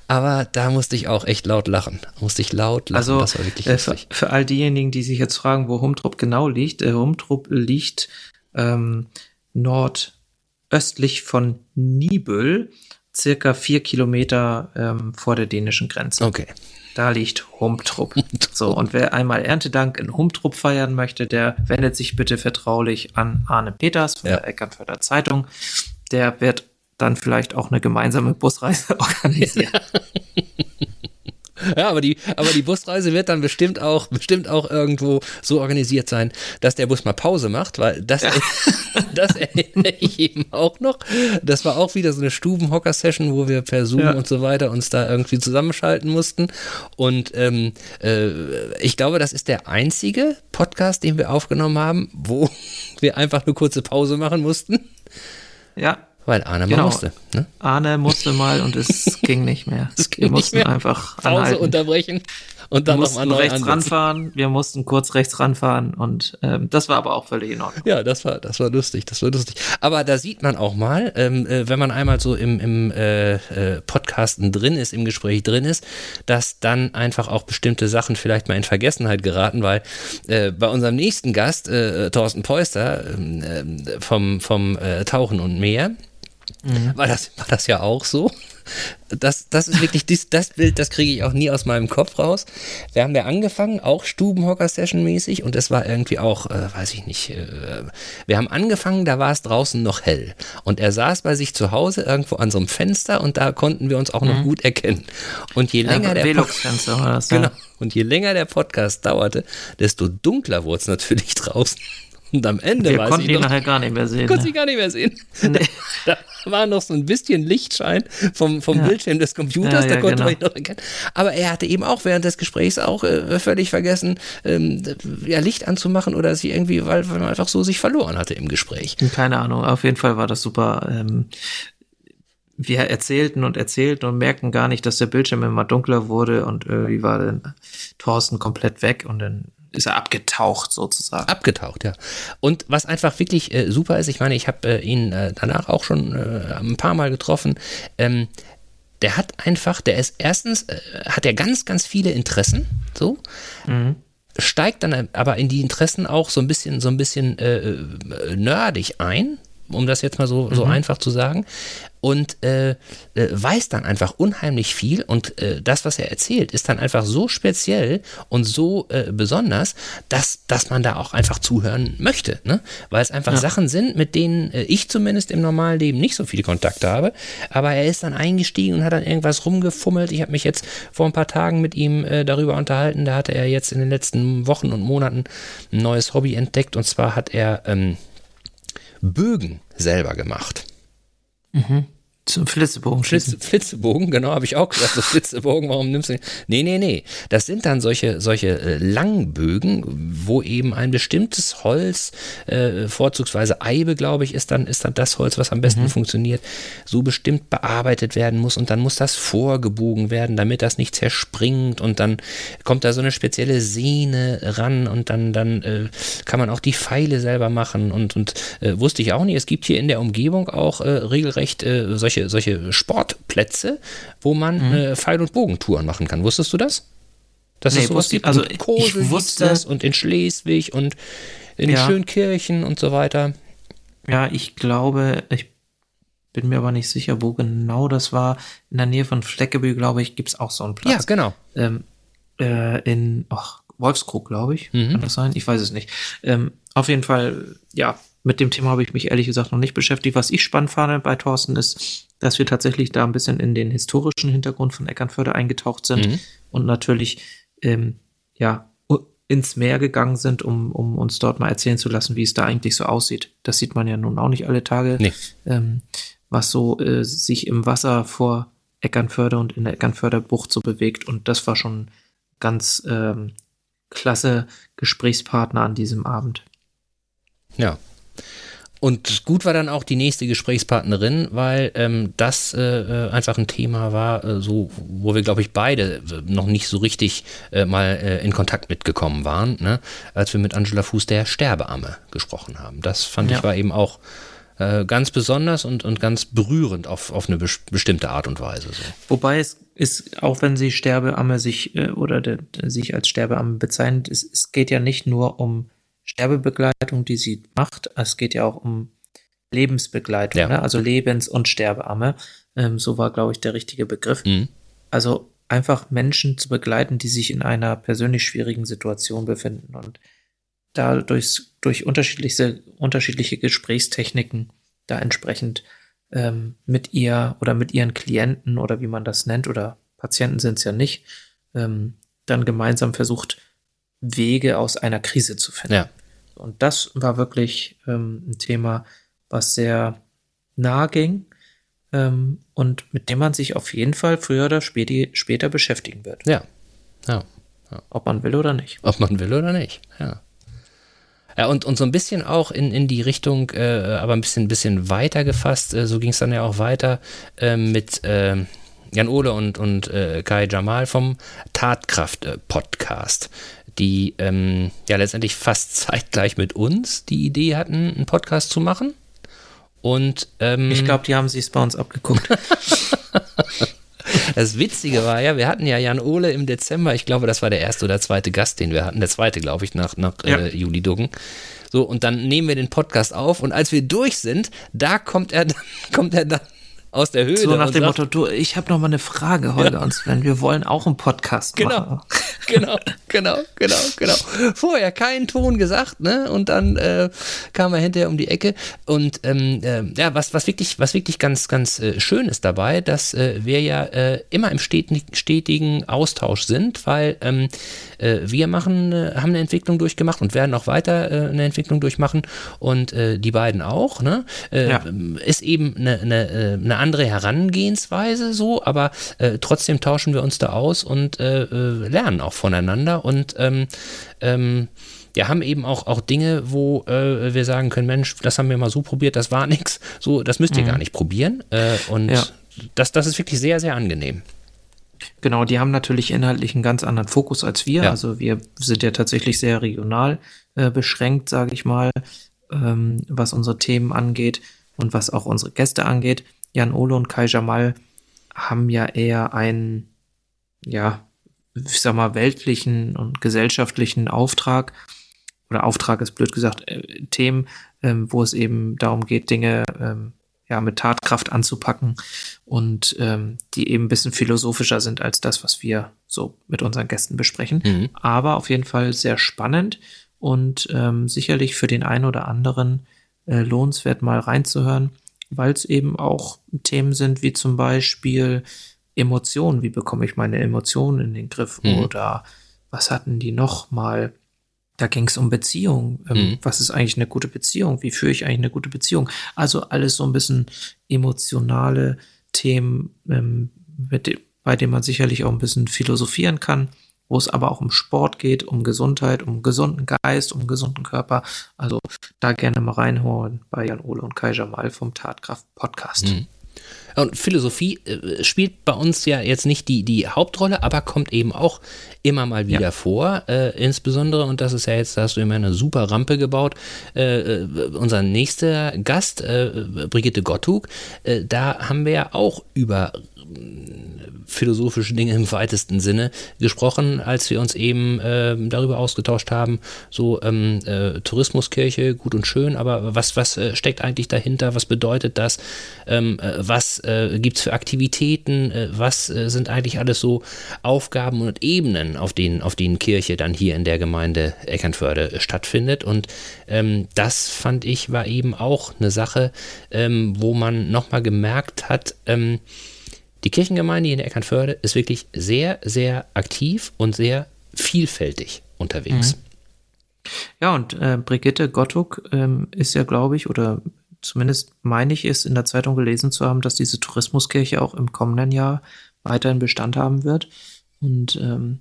Aber da musste ich auch echt laut lachen. musste ich laut lachen. Also, das war wirklich äh, lustig. Für, für all diejenigen, die sich jetzt fragen, wo Humtrup genau liegt, äh, Humtrup liegt ähm, nordöstlich von Nibel, circa vier Kilometer ähm, vor der dänischen Grenze. Okay. Da liegt Humtrup. So, und wer einmal Erntedank in Humtrup feiern möchte, der wendet sich bitte vertraulich an Arne Peters von ja. der Eckernförder Zeitung. Der wird dann vielleicht auch eine gemeinsame Busreise [LAUGHS] organisieren. Ja, aber die, aber die Busreise wird dann bestimmt auch, bestimmt auch irgendwo so organisiert sein, dass der Bus mal Pause macht, weil das, ja. [LAUGHS] das erinnere ich eben auch noch. Das war auch wieder so eine Stubenhocker-Session, wo wir per Zoom ja. und so weiter uns da irgendwie zusammenschalten mussten. Und ähm, äh, ich glaube, das ist der einzige Podcast, den wir aufgenommen haben, wo [LAUGHS] wir einfach eine kurze Pause machen mussten. Ja. Weil Arne genau. mal musste. Ne? Arne musste mal und es [LAUGHS] ging nicht mehr. Es ging wir mussten einfach Pause anhalten. unterbrechen und dann nochmal neu rechts ansetzen. ranfahren. Wir mussten kurz rechts ranfahren und ähm, das war aber auch völlig in Ordnung. Ja, das war, das war lustig, das war lustig. Aber da sieht man auch mal, ähm, äh, wenn man einmal so im, im äh, äh, Podcasten drin ist, im Gespräch drin ist, dass dann einfach auch bestimmte Sachen vielleicht mal in Vergessenheit geraten, weil äh, bei unserem nächsten Gast, äh, Thorsten Peuster ähm, äh, vom, vom Tauchen und Meer, Mhm. War, das, war das ja auch so? Das, das ist wirklich dies, das Bild, das kriege ich auch nie aus meinem Kopf raus. Wir haben ja angefangen, auch Stubenhocker-Session-mäßig und es war irgendwie auch, äh, weiß ich nicht, äh, wir haben angefangen, da war es draußen noch hell und er saß bei sich zu Hause irgendwo an so einem Fenster und da konnten wir uns auch noch mhm. gut erkennen. Und je länger ja, der Velux-Fenster war das, ja. Genau. Und je länger der Podcast dauerte, desto dunkler wurde es natürlich [LAUGHS] draußen. Und am Ende Wir konnten ihn nachher gar nicht mehr sehen. [LAUGHS] Konnte ne? gar nicht mehr sehen. Nee. Da, [LAUGHS] da, war noch so ein bisschen Lichtschein vom, vom ja. Bildschirm des Computers, ja, ja, da konnte genau. man ihn noch erkennen. Aber er hatte eben auch während des Gesprächs auch äh, völlig vergessen, ähm, ja, Licht anzumachen oder sich irgendwie, weil, weil man einfach so sich verloren hatte im Gespräch. Keine Ahnung, auf jeden Fall war das super. Ähm, wir erzählten und erzählten und merkten gar nicht, dass der Bildschirm immer dunkler wurde und irgendwie war dann Thorsten komplett weg und dann ist er abgetaucht sozusagen. Abgetaucht, ja. Und was einfach wirklich äh, super ist, ich meine, ich habe äh, ihn äh, danach auch schon äh, ein paar Mal getroffen. Ähm, der hat einfach, der ist erstens, äh, hat er ganz, ganz viele Interessen, so. Mhm. Steigt dann aber in die Interessen auch so ein bisschen, so ein bisschen äh, nerdig ein, um das jetzt mal so, so mhm. einfach zu sagen und äh, äh, weiß dann einfach unheimlich viel und äh, das, was er erzählt, ist dann einfach so speziell und so äh, besonders, dass, dass man da auch einfach zuhören möchte, ne? weil es einfach ja. Sachen sind, mit denen äh, ich zumindest im normalen Leben nicht so viel Kontakt habe, aber er ist dann eingestiegen und hat dann irgendwas rumgefummelt. Ich habe mich jetzt vor ein paar Tagen mit ihm äh, darüber unterhalten, da hatte er jetzt in den letzten Wochen und Monaten ein neues Hobby entdeckt und zwar hat er ähm, Bögen selber gemacht. Mhm. Zum Flitzebogen. Flitz, Flitzebogen, genau, habe ich auch gesagt. So Flitzebogen, warum nimmst du den? Nee, nee, nee. Das sind dann solche, solche äh, Langbögen, wo eben ein bestimmtes Holz, äh, vorzugsweise Eibe, glaube ich, ist dann, ist dann das Holz, was am besten mhm. funktioniert, so bestimmt bearbeitet werden muss und dann muss das vorgebogen werden, damit das nicht zerspringt und dann kommt da so eine spezielle Sehne ran und dann, dann äh, kann man auch die Pfeile selber machen und, und äh, wusste ich auch nicht. Es gibt hier in der Umgebung auch äh, regelrecht solche solche, solche Sportplätze, wo man mhm. äh, Pfeil- und Bogentouren machen kann. Wusstest du das? Dass nee, es sowas gibt. Also in Kosel ich wusste das und in Schleswig und in ja. Schönkirchen und so weiter. Ja, ich glaube, ich bin mir aber nicht sicher, wo genau das war. In der Nähe von Fleckebü, glaube ich, gibt es auch so einen Platz. Ja, genau. Ähm, äh, in ach, Wolfskrug, glaube ich. Mhm. Kann das sein? Ich weiß es nicht. Ähm, auf jeden Fall, ja, mit dem Thema habe ich mich ehrlich gesagt noch nicht beschäftigt. Was ich spannend fand bei Thorsten ist, dass wir tatsächlich da ein bisschen in den historischen Hintergrund von Eckernförde eingetaucht sind mhm. und natürlich ähm, ja ins Meer gegangen sind, um, um uns dort mal erzählen zu lassen, wie es da eigentlich so aussieht. Das sieht man ja nun auch nicht alle Tage, nee. ähm, was so äh, sich im Wasser vor Eckernförde und in der Eckernförder Bucht so bewegt. Und das war schon ganz ähm, klasse Gesprächspartner an diesem Abend. Ja, und gut war dann auch die nächste Gesprächspartnerin, weil ähm, das äh, äh, einfach ein Thema war, äh, so wo wir glaube ich beide äh, noch nicht so richtig äh, mal äh, in Kontakt mitgekommen waren, ne? als wir mit Angela Fuß der Sterbeamme gesprochen haben. Das fand ja. ich war eben auch ganz besonders und, und ganz berührend auf, auf eine bestimmte Art und Weise. So. Wobei es ist, auch wenn sie Sterbeamme sich oder de, de, sich als Sterbeamme bezeichnet, es, es geht ja nicht nur um Sterbebegleitung, die sie macht. Es geht ja auch um Lebensbegleitung, ja. ne? also Lebens- und Sterbeamme. Ähm, so war, glaube ich, der richtige Begriff. Mhm. Also einfach Menschen zu begleiten, die sich in einer persönlich schwierigen Situation befinden und da durch, durch unterschiedliche, unterschiedliche Gesprächstechniken da entsprechend ähm, mit ihr oder mit ihren Klienten oder wie man das nennt, oder Patienten sind es ja nicht, ähm, dann gemeinsam versucht, Wege aus einer Krise zu finden. Ja. Und das war wirklich ähm, ein Thema, was sehr nah ging ähm, und mit dem man sich auf jeden Fall früher oder späti, später beschäftigen wird. Ja. ja. ja. Ob man will oder nicht. Ob man will oder nicht, ja. Ja, und, und so ein bisschen auch in, in die Richtung, äh, aber ein bisschen, bisschen weiter gefasst, äh, so ging es dann ja auch weiter äh, mit ähm, Jan Ole und, und äh, Kai Jamal vom Tatkraft-Podcast die ähm, ja letztendlich fast zeitgleich mit uns die Idee hatten, einen Podcast zu machen. Und ähm, ich glaube, die haben sich es bei uns abgeguckt. [LAUGHS] [LAUGHS] das Witzige war ja, wir hatten ja Jan Ole im Dezember, ich glaube, das war der erste oder zweite Gast, den wir hatten, der zweite, glaube ich, nach, nach ja. äh, Juli Duggen. So, und dann nehmen wir den Podcast auf und als wir durch sind, da kommt er, [LAUGHS] kommt er dann aus der Höhle. So nach dem sagt, Motto, du, ich habe noch mal eine Frage, Holger ja. und Sven, wir wollen auch einen Podcast genau, machen. [LAUGHS] Genau, genau, genau, genau. Vorher keinen Ton gesagt, ne? Und dann äh, kam er hinterher um die Ecke. Und ähm, äh, ja, was, was wirklich, was wirklich ganz, ganz äh, schön ist dabei, dass äh, wir ja äh, immer im stetigen Austausch sind, weil ähm, äh, wir machen, haben eine Entwicklung durchgemacht und werden auch weiter eine Entwicklung durchmachen und die beiden auch, ne? Ja. Ist eben eine, eine, eine andere Herangehensweise so, aber trotzdem tauschen wir uns da aus und lernen auch voneinander und ähm, ähm, ja, haben eben auch, auch Dinge, wo äh, wir sagen können, Mensch, das haben wir mal so probiert, das war [LAUGHS] nichts, so, das müsst ihr mhm. gar nicht probieren äh, und ja. das, das ist wirklich sehr, sehr angenehm. Genau, die haben natürlich inhaltlich einen ganz anderen Fokus als wir. Ja. Also wir sind ja tatsächlich sehr regional äh, beschränkt, sage ich mal, ähm, was unsere Themen angeht und was auch unsere Gäste angeht. Jan Ole und Kai Jamal haben ja eher einen, ja, ich sag mal, weltlichen und gesellschaftlichen Auftrag. Oder Auftrag ist blöd gesagt, äh, Themen, ähm, wo es eben darum geht, Dinge ähm, ja, mit Tatkraft anzupacken und ähm, die eben ein bisschen philosophischer sind als das, was wir so mit unseren Gästen besprechen. Mhm. Aber auf jeden Fall sehr spannend und ähm, sicherlich für den einen oder anderen äh, lohnenswert mal reinzuhören weil es eben auch Themen sind wie zum Beispiel Emotionen. Wie bekomme ich meine Emotionen in den Griff? Mhm. Oder was hatten die noch mal? Da ging es um Beziehung. Ähm, mhm. Was ist eigentlich eine gute Beziehung? Wie führe ich eigentlich eine gute Beziehung? Also alles so ein bisschen emotionale Themen, ähm, mit, bei denen man sicherlich auch ein bisschen philosophieren kann wo es aber auch um Sport geht, um Gesundheit, um gesunden Geist, um gesunden Körper. Also da gerne mal reinholen bei Jan Ole und Kai Jamal vom Tatkraft Podcast. Mhm. Und Philosophie äh, spielt bei uns ja jetzt nicht die, die Hauptrolle, aber kommt eben auch immer mal wieder ja. vor. Äh, insbesondere, und das ist ja jetzt, da hast du immer eine super Rampe gebaut, äh, äh unser nächster Gast, äh, Brigitte Gottug, äh, da haben wir ja auch über philosophische Dinge im weitesten Sinne gesprochen, als wir uns eben äh, darüber ausgetauscht haben, so ähm, äh, Tourismuskirche, gut und schön, aber was, was äh, steckt eigentlich dahinter, was bedeutet das, ähm, äh, was äh, gibt es für Aktivitäten, äh, was äh, sind eigentlich alles so Aufgaben und Ebenen, auf denen, auf denen Kirche dann hier in der Gemeinde Eckernförde stattfindet. Und ähm, das fand ich war eben auch eine Sache, ähm, wo man nochmal gemerkt hat, ähm, die Kirchengemeinde hier in Eckernförde ist wirklich sehr, sehr aktiv und sehr vielfältig unterwegs. Mhm. Ja, und äh, Brigitte Gottuk ähm, ist ja, glaube ich, oder zumindest meine ich es in der Zeitung gelesen zu haben, dass diese Tourismuskirche auch im kommenden Jahr weiterhin Bestand haben wird. Und ähm,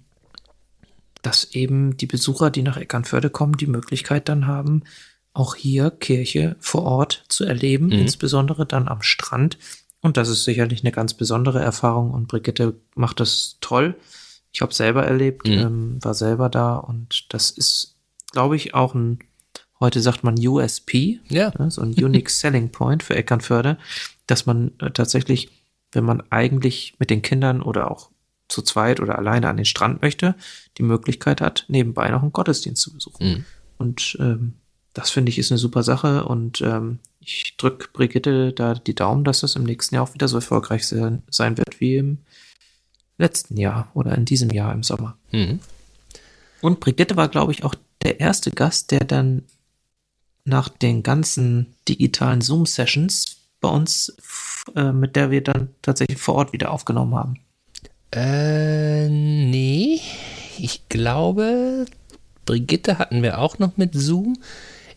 dass eben die Besucher, die nach Eckernförde kommen, die Möglichkeit dann haben, auch hier Kirche vor Ort zu erleben, mhm. insbesondere dann am Strand. Und das ist sicherlich eine ganz besondere Erfahrung und Brigitte macht das toll. Ich habe selber erlebt, mhm. ähm, war selber da und das ist, glaube ich, auch ein heute sagt man USP, ja. Ne, so ein Unique [LAUGHS] Selling Point für Eckernförde, dass man äh, tatsächlich, wenn man eigentlich mit den Kindern oder auch zu zweit oder alleine an den Strand möchte, die Möglichkeit hat, nebenbei noch einen Gottesdienst zu besuchen. Mhm. Und ähm, das finde ich ist eine super Sache und ähm, ich drücke Brigitte da die Daumen, dass das im nächsten Jahr auch wieder so erfolgreich sein, sein wird wie im letzten Jahr oder in diesem Jahr im Sommer. Mhm. Und Brigitte war, glaube ich, auch der erste Gast, der dann nach den ganzen digitalen Zoom-Sessions bei uns, äh, mit der wir dann tatsächlich vor Ort wieder aufgenommen haben? Äh, nee. Ich glaube, Brigitte hatten wir auch noch mit Zoom.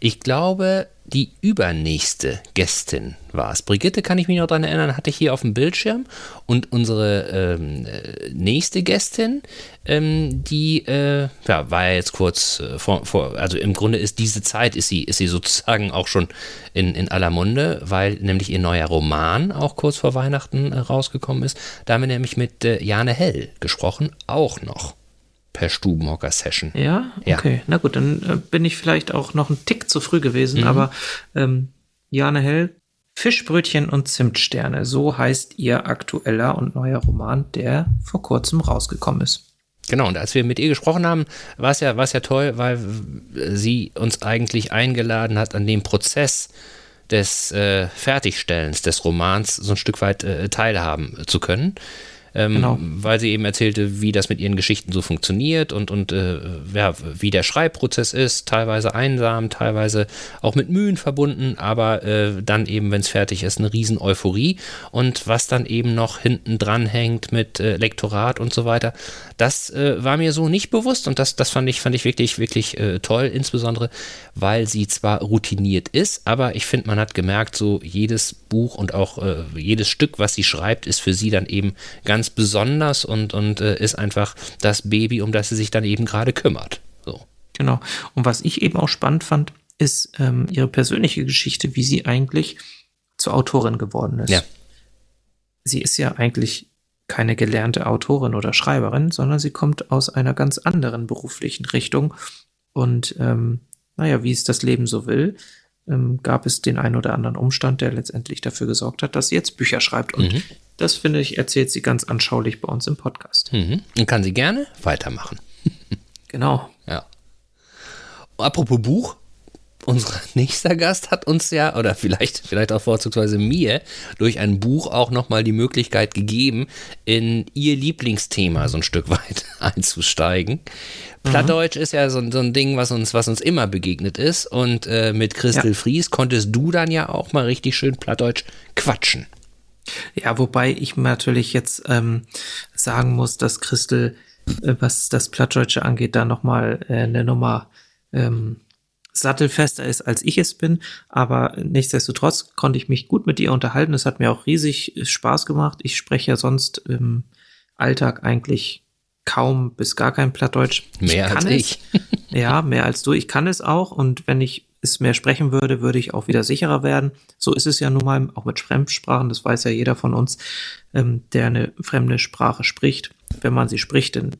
Ich glaube, die übernächste Gästin war es. Brigitte kann ich mich noch daran erinnern, hatte ich hier auf dem Bildschirm. Und unsere ähm, äh, nächste Gästin, ähm, die äh, ja, war ja jetzt kurz äh, vor, vor, also im Grunde ist diese Zeit, ist sie, ist sie sozusagen auch schon in, in aller Munde, weil nämlich ihr neuer Roman auch kurz vor Weihnachten äh, rausgekommen ist. Da haben wir nämlich mit äh, Jane Hell gesprochen, auch noch per Stubenhocker-Session. Ja? ja? Okay, na gut, dann äh, bin ich vielleicht auch noch ein Tick zu früh gewesen, mhm. aber ähm, Jane Hell, Fischbrötchen und Zimtsterne, so heißt ihr aktueller und neuer Roman, der vor kurzem rausgekommen ist. Genau, und als wir mit ihr gesprochen haben, war es ja, ja toll, weil sie uns eigentlich eingeladen hat, an dem Prozess des äh, Fertigstellens des Romans so ein Stück weit äh, teilhaben zu können ähm, genau. weil sie eben erzählte, wie das mit ihren Geschichten so funktioniert und, und äh, ja, wie der Schreibprozess ist, teilweise einsam, teilweise auch mit Mühen verbunden, aber äh, dann eben, wenn es fertig ist, eine riesen Euphorie und was dann eben noch hinten dran hängt mit äh, Lektorat und so weiter, das äh, war mir so nicht bewusst und das, das fand ich, fand ich wirklich, wirklich äh, toll, insbesondere, weil sie zwar routiniert ist, aber ich finde, man hat gemerkt, so jedes Buch und auch äh, jedes Stück, was sie schreibt, ist für sie dann eben ganz ganz besonders und, und äh, ist einfach das Baby, um das sie sich dann eben gerade kümmert. So. Genau. Und was ich eben auch spannend fand, ist ähm, ihre persönliche Geschichte, wie sie eigentlich zur Autorin geworden ist. Ja. Sie ist ja eigentlich keine gelernte Autorin oder Schreiberin, sondern sie kommt aus einer ganz anderen beruflichen Richtung. Und ähm, naja, wie es das Leben so will, ähm, gab es den einen oder anderen Umstand, der letztendlich dafür gesorgt hat, dass sie jetzt Bücher schreibt. Und mhm. das finde ich, erzählt sie ganz anschaulich bei uns im Podcast. Mhm. Und kann sie gerne weitermachen. genau. Ja. Apropos Buch, unser nächster Gast hat uns ja, oder vielleicht, vielleicht auch vorzugsweise mir, durch ein Buch auch nochmal die Möglichkeit gegeben, in ihr Lieblingsthema so ein Stück weit [LAUGHS] einzusteigen. Plattdeutsch mhm. ist ja so, so, ein Ding, was uns, was uns immer begegnet ist. Und äh, mit Christel ja. Fries konntest du dann ja auch mal richtig schön Plattdeutsch quatschen. Ja, wobei ich natürlich jetzt ähm, sagen muss, dass Christel, äh, was das Plattdeutsche angeht, da nochmal äh, eine Nummer ähm, sattelfester ist, als ich es bin. Aber nichtsdestotrotz konnte ich mich gut mit ihr unterhalten. Es hat mir auch riesig Spaß gemacht. Ich spreche ja sonst im Alltag eigentlich kaum bis gar kein Plattdeutsch. Mehr ich als [LAUGHS] ich. ja, mehr als du. Ich kann es auch und wenn ich es mehr sprechen würde, würde ich auch wieder sicherer werden. So ist es ja nun mal auch mit Fremdsprachen. Das weiß ja jeder von uns, ähm, der eine fremde Sprache spricht. Wenn man sie spricht, dann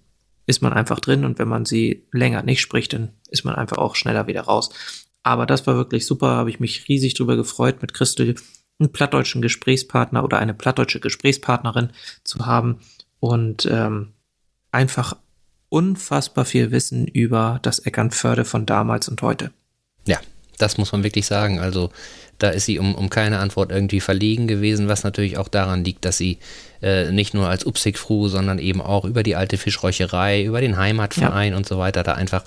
ist man einfach drin und wenn man sie länger nicht spricht, dann ist man einfach auch schneller wieder raus. Aber das war wirklich super, habe ich mich riesig drüber gefreut, mit Christel einen plattdeutschen Gesprächspartner oder eine plattdeutsche Gesprächspartnerin zu haben. Und ähm, einfach unfassbar viel Wissen über das Eckernförde von damals und heute. Ja, das muss man wirklich sagen. Also da ist sie um, um keine Antwort irgendwie verlegen gewesen, was natürlich auch daran liegt, dass sie äh, nicht nur als Upsigfru, sondern eben auch über die alte Fischräucherei, über den Heimatverein ja. und so weiter da einfach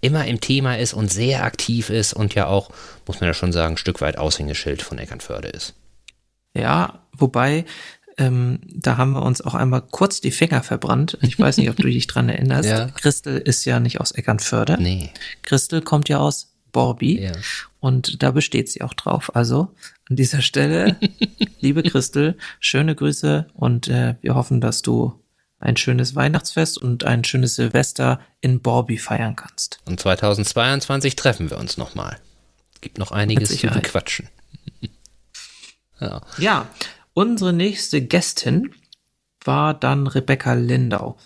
immer im Thema ist und sehr aktiv ist und ja auch, muss man ja schon sagen, ein Stück weit Aushängeschild von Eckernförde ist. Ja, wobei ähm, da haben wir uns auch einmal kurz die Finger verbrannt. Ich weiß nicht, ob du dich dran erinnerst. [LAUGHS] Ja. Christel ist ja nicht aus Eckernförde. Nee. Christel kommt ja aus Borby. Ja. Und da besteht sie auch drauf. Also an dieser Stelle, [LAUGHS] liebe Christel, schöne Grüße und äh, wir hoffen, dass du ein schönes Weihnachtsfest und ein schönes Silvester in Borby feiern kannst. Und 2022 treffen wir uns nochmal. Gibt noch einiges zu bequatschen. ja. ja, unsere nächste Gästin war dann Rebecca Lindau.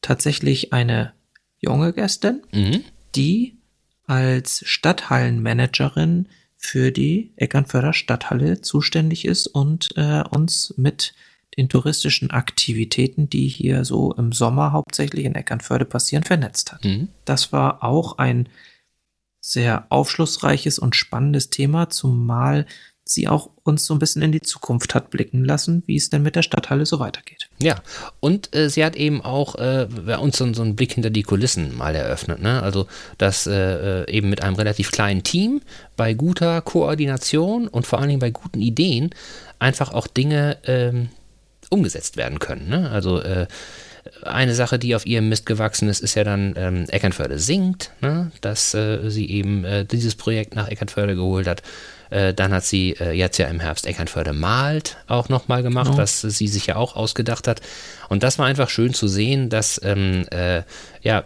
Tatsächlich eine junge Gästin, mhm. die als Stadthallenmanagerin für die Eckernförder Stadthalle zuständig ist und äh, uns mit den touristischen Aktivitäten, die hier so im Sommer hauptsächlich in Eckernförde passieren, vernetzt hat. Mhm. Das war auch ein sehr aufschlussreiches und spannendes Thema, zumal sie auch uns so ein bisschen in die Zukunft hat blicken lassen, wie es denn mit der Stadthalle so weitergeht. Ja, und äh, sie hat eben auch äh, bei uns so, so, einen Blick hinter die Kulissen mal eröffnet. Ne? Also, dass äh, äh, eben mit einem relativ kleinen Team bei guter Koordination und vor allen Dingen bei guten Ideen einfach auch Dinge ähm, umgesetzt werden können. Ne? Also, äh, eine Sache, die auf ihrem Mist gewachsen ist, ist ja dann ähm, Eckernförde singt, ne? dass äh, sie eben äh, dieses Projekt nach Eckernförde geholt hat. Äh, dann hat sie äh, jetzt ja im Herbst Eckernförde malt auch nochmal gemacht, genau. was sie sich ja auch ausgedacht hat. Und das war einfach schön zu sehen, dass ähm, äh, ja,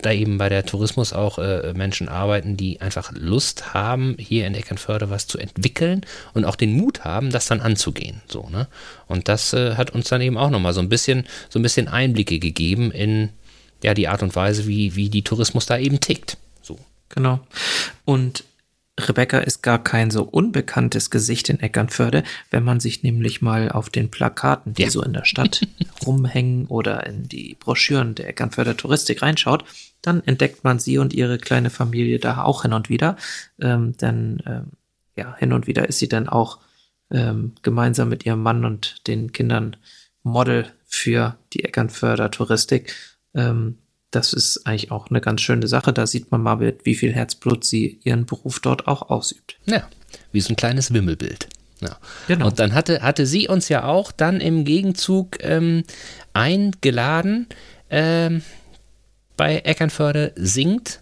da eben bei der Tourismus auch äh, Menschen arbeiten, die einfach Lust haben, hier in Eckernförde was zu entwickeln und auch den Mut haben, das dann anzugehen. So, ne? Und das äh, hat uns dann eben auch nochmal so ein bisschen, so ein bisschen Einblicke gegeben in ja, die Art und Weise, wie, wie die Tourismus da eben tickt. So. Genau. Und Rebecca ist gar kein so unbekanntes Gesicht in Eckernförde, wenn man sich nämlich mal auf den Plakaten, die ja. so in der Stadt [LAUGHS] rumhängen oder in die Broschüren der Eckernförder Touristik reinschaut, dann entdeckt man sie und ihre kleine Familie da auch hin und wieder. Ähm, denn ähm, ja, hin und wieder ist sie dann auch ähm, gemeinsam mit ihrem Mann und den Kindern Model für die Eckernförder Touristik. Ähm, das ist eigentlich auch eine ganz schöne Sache. Da sieht man mal, mit wie viel Herzblut sie ihren Beruf dort auch ausübt. Ja, wie so ein kleines Wimmelbild. Ja. Genau. Und dann hatte, hatte sie uns ja auch dann im Gegenzug ähm, eingeladen, ähm, bei Eckernförde singt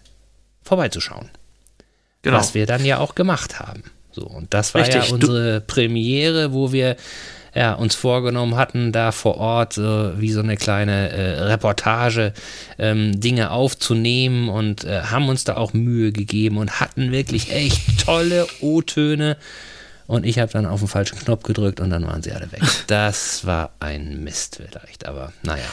vorbeizuschauen. Genau. Was wir dann ja auch gemacht haben. So, und das war Richtig, ja unsere Premiere, wo wir ja, uns vorgenommen hatten, da vor Ort so wie so eine kleine äh, Reportage ähm, Dinge aufzunehmen und äh, haben uns da auch Mühe gegeben und hatten wirklich echt tolle O-Töne. Und ich habe dann auf den falschen Knopf gedrückt und dann waren sie alle weg. [LAUGHS] Das war ein Mist vielleicht, aber naja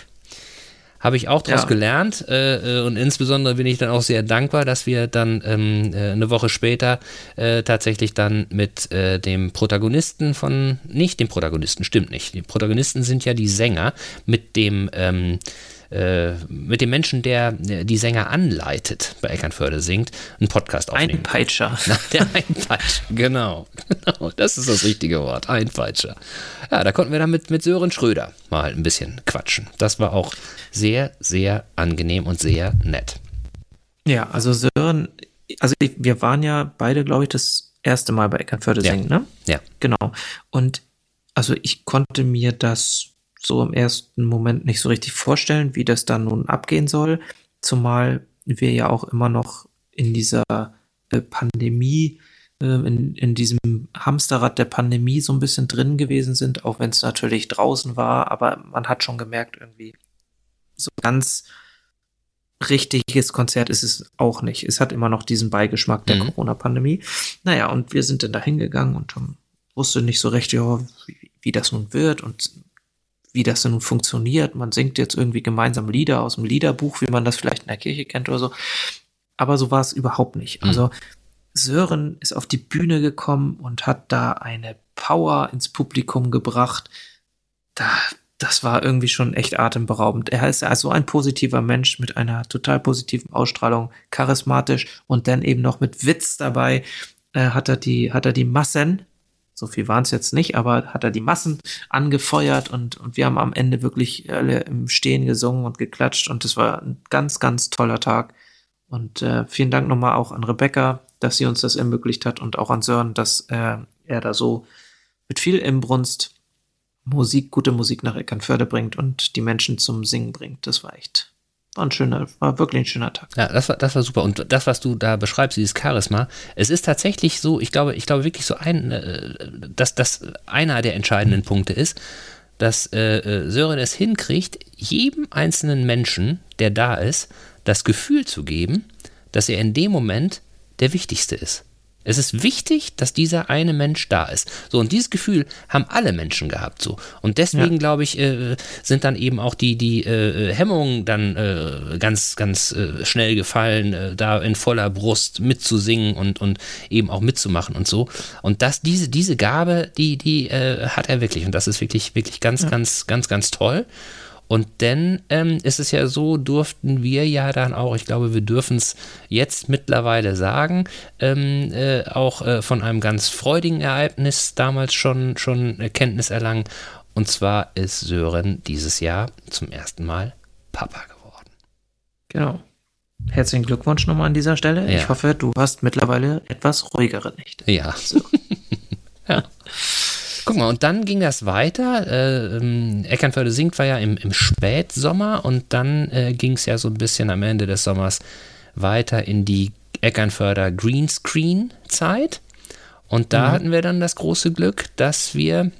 habe ich auch daraus ja. gelernt äh, äh, und insbesondere bin ich dann auch sehr dankbar, dass wir dann ähm, äh, eine Woche später äh, tatsächlich dann mit äh, dem Protagonisten von, nicht dem Protagonisten, stimmt nicht, die Protagonisten sind ja die Sänger, mit dem ähm, äh, mit dem Menschen, der die Sänger anleitet, bei Eckernförde singt, einen Podcast aufnehmen. Einpeitscher. [LAUGHS] der Einpeitscher, genau. genau. Das ist das richtige Wort, Einpeitscher. Ja, da konnten wir dann mit, mit Sören Schröder mal ein bisschen quatschen. Das war auch sehr, sehr angenehm und sehr nett. Ja, also Sören, also wir waren ja beide, glaube ich, das erste Mal bei Eckernförde ja. singen, ne? Ja. Genau. Und also ich konnte mir das so im ersten Moment nicht so richtig vorstellen, wie das dann nun abgehen soll. Zumal wir ja auch immer noch in dieser äh, Pandemie, äh, in, in diesem Hamsterrad der Pandemie so ein bisschen drin gewesen sind, auch wenn es natürlich draußen war, aber man hat schon gemerkt, irgendwie so ganz richtiges Konzert ist es auch nicht. Es hat immer noch diesen Beigeschmack der mhm. Corona-Pandemie. Naja, und wir sind dann da hingegangen und wusste nicht so recht, ja, wie, wie das nun wird und wie das denn nun funktioniert. Man singt jetzt irgendwie gemeinsam Lieder aus dem Liederbuch, wie man das vielleicht in der Kirche kennt oder so. Aber so war es überhaupt nicht. Mhm. Also Sören ist auf die Bühne gekommen und hat da eine Power ins Publikum gebracht. Da das war irgendwie schon echt atemberaubend. Er ist also ein positiver Mensch mit einer total positiven Ausstrahlung, charismatisch und dann eben noch mit Witz dabei. Äh, hat er die, hat er die Massen, so viel waren es jetzt nicht, aber hat er die Massen angefeuert und, und wir haben am Ende wirklich alle im Stehen gesungen und geklatscht und es war ein ganz, ganz toller Tag. Und äh, vielen Dank nochmal auch an Rebecca, dass sie uns das ermöglicht hat und auch an Sören, dass äh, er da so mit viel Imbrunst Musik, gute Musik nach Eckernförde bringt und die Menschen zum Singen bringt. Das war echt, war ein schöner, war wirklich ein schöner Tag. Ja, das war, das war super. Und das, was du da beschreibst, dieses Charisma, es ist tatsächlich so, ich glaube, ich glaube wirklich so ein, äh, dass das einer der entscheidenden Punkte ist, dass äh, äh, Sören es hinkriegt, jedem einzelnen Menschen, der da ist, das Gefühl zu geben, dass er in dem Moment der Wichtigste ist. Es ist wichtig, dass dieser eine Mensch da ist. So, und dieses Gefühl haben alle Menschen gehabt. So. Und deswegen, ja. glaube ich, äh, sind dann eben auch die, die äh, Hemmungen dann äh, ganz, ganz äh, schnell gefallen, äh, da in voller Brust mitzusingen und, und eben auch mitzumachen und so. Und das, diese, diese Gabe, die, die äh, hat er wirklich. Und das ist wirklich, wirklich ganz, ja. ganz, ganz, ganz toll. Und dann ähm, ist es ja so, durften wir ja dann auch, ich glaube, wir dürfen es jetzt mittlerweile sagen, ähm, äh, auch äh, von einem ganz freudigen Ereignis damals schon, schon Kenntnis erlangen. Und zwar ist Sören dieses Jahr zum ersten Mal Papa geworden. Genau. Herzlichen Glückwunsch nochmal an dieser Stelle. Ja. Ich hoffe, du hast mittlerweile etwas ruhigere Nächte. Ja. So. [LAUGHS] [LAUGHS] ja. Guck mal, und dann ging das weiter. Äh, ähm, Eckernförde singt war ja im, im Spätsommer und dann äh, ging es ja so ein bisschen am Ende des Sommers weiter in die Eckernförder Greenscreen-Zeit. Und da mhm. hatten wir dann das große Glück, dass wir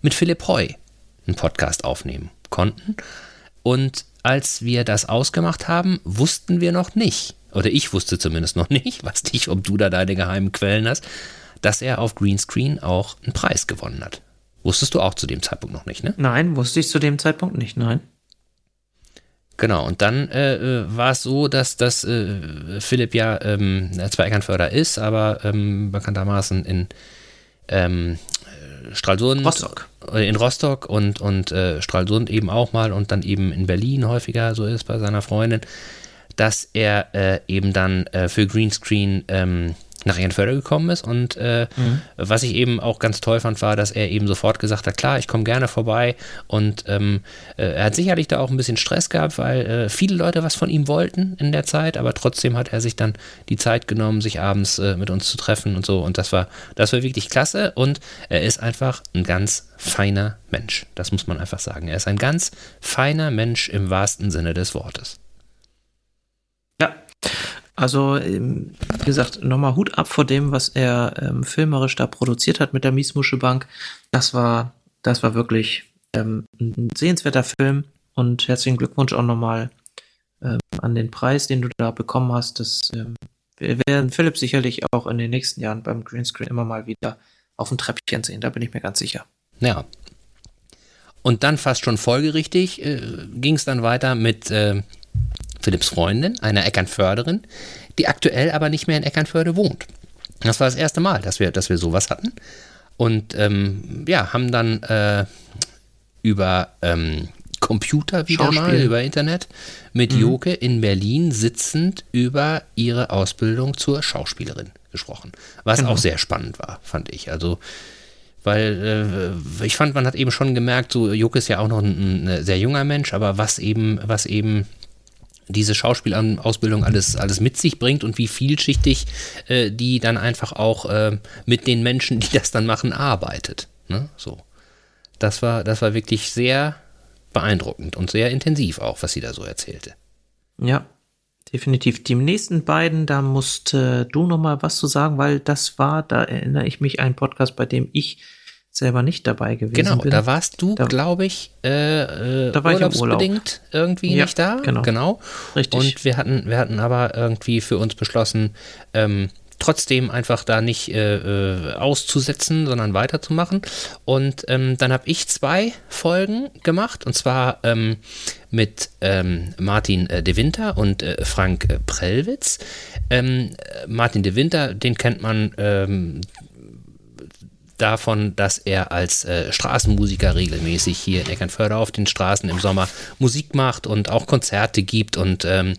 mit Philipp Heu einen Podcast aufnehmen konnten. Und als wir das ausgemacht haben, wussten wir noch nicht, oder ich wusste zumindest noch nicht, [LAUGHS] was dich, ob du da deine geheimen Quellen hast, dass er auf Greenscreen auch einen Preis gewonnen hat. Wusstest du auch zu dem Zeitpunkt noch nicht, ne? Nein, wusste ich zu dem Zeitpunkt nicht, nein. Genau, und dann äh, äh war es so, dass, dass äh, Philipp ja ähm, zwar Eckernförder ist, aber ähm, bekanntermaßen in ähm, Stralsund, Rostock. Äh, in Rostock und, und äh, Stralsund eben auch mal und dann eben in Berlin häufiger so ist bei seiner Freundin, dass er äh, eben dann für Greenscreen ähm, nach Ehrenförde gekommen ist. Und äh, mhm. was ich eben auch ganz toll fand, war, dass er eben sofort gesagt hat, klar, ich komme gerne vorbei. Und ähm, äh, er hat sicherlich da auch ein bisschen Stress gehabt, weil äh, viele Leute was von ihm wollten in der Zeit, aber trotzdem hat er sich dann die Zeit genommen, sich abends äh, mit uns zu treffen und so. Und das war, das war wirklich klasse. Und er ist einfach ein ganz feiner Mensch. Das muss man einfach sagen. Er ist ein ganz feiner Mensch im wahrsten Sinne des Wortes. Ja, also, ähm, wie gesagt, nochmal Hut ab vor dem, was er ähm, filmerisch da produziert hat mit der Miesmuschebank. Das war, das war wirklich ähm, ein sehenswerter Film und herzlichen Glückwunsch auch nochmal ähm, an den Preis, den du da bekommen hast. Das, ähm, werden Philipp sicherlich auch in den nächsten Jahren beim Greenscreen immer mal wieder auf dem Treppchen sehen, da bin ich mir ganz sicher. Ja. Und dann fast schon folgerichtig äh, ging es dann weiter mit äh, Philipps Freundin, einer Eckernförderin, die aktuell aber nicht mehr in Eckernförde wohnt. Das war das erste Mal, dass wir, dass wir sowas hatten. Und ähm, ja, haben dann äh, über ähm, Computer wieder mal, über Internet, mit mhm. Joke in Berlin sitzend über ihre Ausbildung zur Schauspielerin gesprochen. Was genau. auch sehr spannend war, fand ich. Also, weil äh, ich fand, man hat eben schon gemerkt, so Joke ist ja auch noch ein, ein sehr junger Mensch, aber was eben, was eben diese Schauspielausbildung alles, alles mit sich bringt und wie vielschichtig äh, die dann einfach auch äh, mit den Menschen, die das dann machen, arbeitet. Ne? So. Das war, das war wirklich sehr beeindruckend und sehr intensiv auch, was sie da so erzählte. Ja, definitiv. Die nächsten beiden, da musst äh, du noch mal was zu sagen, weil das war, da erinnere ich mich, ein Podcast, bei dem ich selber nicht dabei gewesen genau, bin. Genau, da warst du, glaube ich, äh, äh, da war urlaubsbedingt ich irgendwie ja, nicht da. Genau. genau. Richtig. Und wir hatten, wir hatten aber irgendwie für uns beschlossen, ähm, trotzdem einfach da nicht äh, äh auszusetzen, sondern weiterzumachen. Und ähm, dann habe ich zwei Folgen gemacht, und zwar ähm, mit ähm, Martin äh, de Winter und äh, Frank äh, Prellwitz. Ähm, Martin de Winter, den kennt man ähm, davon, dass er als äh, Straßenmusiker regelmäßig hier in Eckernförde auf den Straßen im Sommer Musik macht und auch Konzerte gibt und ähm,